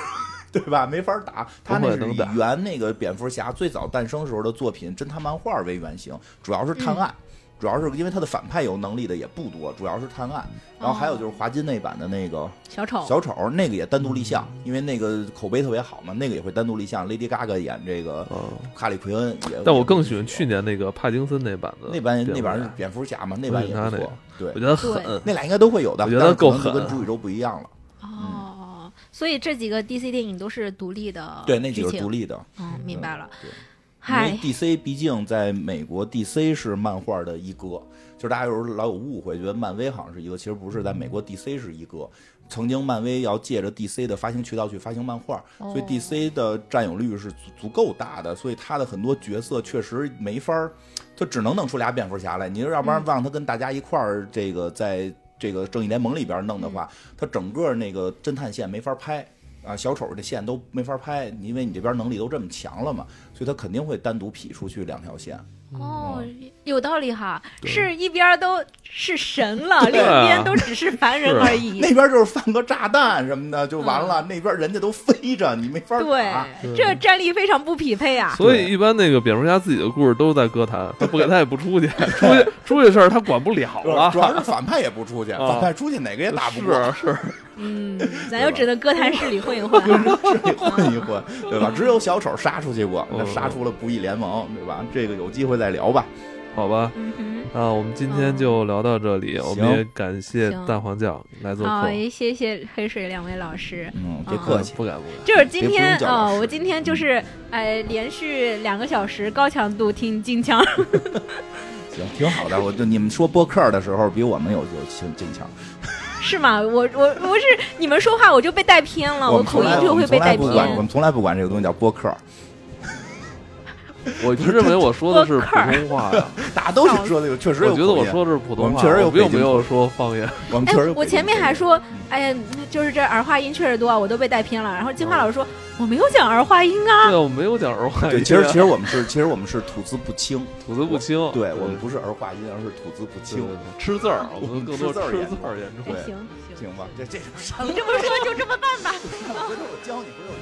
对吧？没法打。他那是以原那个蝙蝠侠最早诞生时候的作品侦探漫画为原型，主要是探案。主要是因为他的反派有能力的也不多，主要是探案，然后还有就是华金那版的那个小丑，小丑，那个也单独立项，因为那个口碑特别好嘛，那个也会单独立项。Lady Gaga 演这个嗯，哈利奎恩也，但我更喜欢去年那个帕金森那版的。那版那版是蝙蝠侠嘛，那版也不错，对。我，觉得狠。那俩应该都会有的，我觉得但是可够狠。能跟主宇宙不一样了。哦，所以这几个 DC 电影都是独立的对，那几个独立的，嗯，明白了。对。因为，DC 毕竟在美国，DC 是漫画的一哥，就是大家有时候老有误会，觉得漫威好像是一个，其实不是，在美国 DC 是一哥。曾经漫威要借着 DC 的发行渠道去发行漫画，所以哦 DC 的占有率是足足够大的，所以他的很多角色确实没法儿，他只能弄出俩蝙蝠侠来。你要不然嗯让他跟大家一块儿这个在这个正义联盟里边弄的话，他整个那个侦探线没法拍。啊，小丑的线都没法拍，因为你这边能力都这么强了嘛，所以他肯定会单独劈出去两条线。哦，嗯有道理哈，是一边都是神了，另一边都只是凡人而已。那边就是放个炸弹什么的就完了，那边人家都飞着，你没法对打。，这战力非常不匹配啊。所以一般那个蝙蝠侠自己的故事都在歌坛，他不给他也不出去，出去出去事儿他管不了主要了。主要是反派也不出去，啊反派出去哪个也打不过，是是，嗯，咱就只能歌坛市里混一混。市里混一混，对吧？只有小丑杀出去过，他嗯杀出了不义联盟，对吧？这个有机会再聊吧。好吧。嗯哼。那我们今天就聊到这里，我们也感谢行蛋黄酱来做好，客。也谢谢黑水两位老师。嗯，别啊客气。不敢不敢。就是今天别不用叫老哦，我今天就是呃，连续两个小时高强度听金枪。行，挺好的。我就你们说播客的时候，比我们有有进进强。是吗？我我我是你们说话我就被带偏了，我口音就会被带偏。不管，我们从来不管这个东西叫播客，我就认为我说的是普通话呀，大家都是说的有，确实有我觉得我说的是普通话，我们确实有我并没有说方言。哎我们确实有，我前面还说，哎呀，就是这儿化音确实多啊，我都被带偏了。然后金花老师说，我没有讲儿化音啊。对，我没有讲儿化音。对，其实其实我们是其实我们是吐字不清，吐字不清。对我们不是儿化音，而是吐字不清吃字儿，我们更多吃字儿严吃字儿严重行行，行吧，这这种你这么说就这么办吧。回头我教你，回头我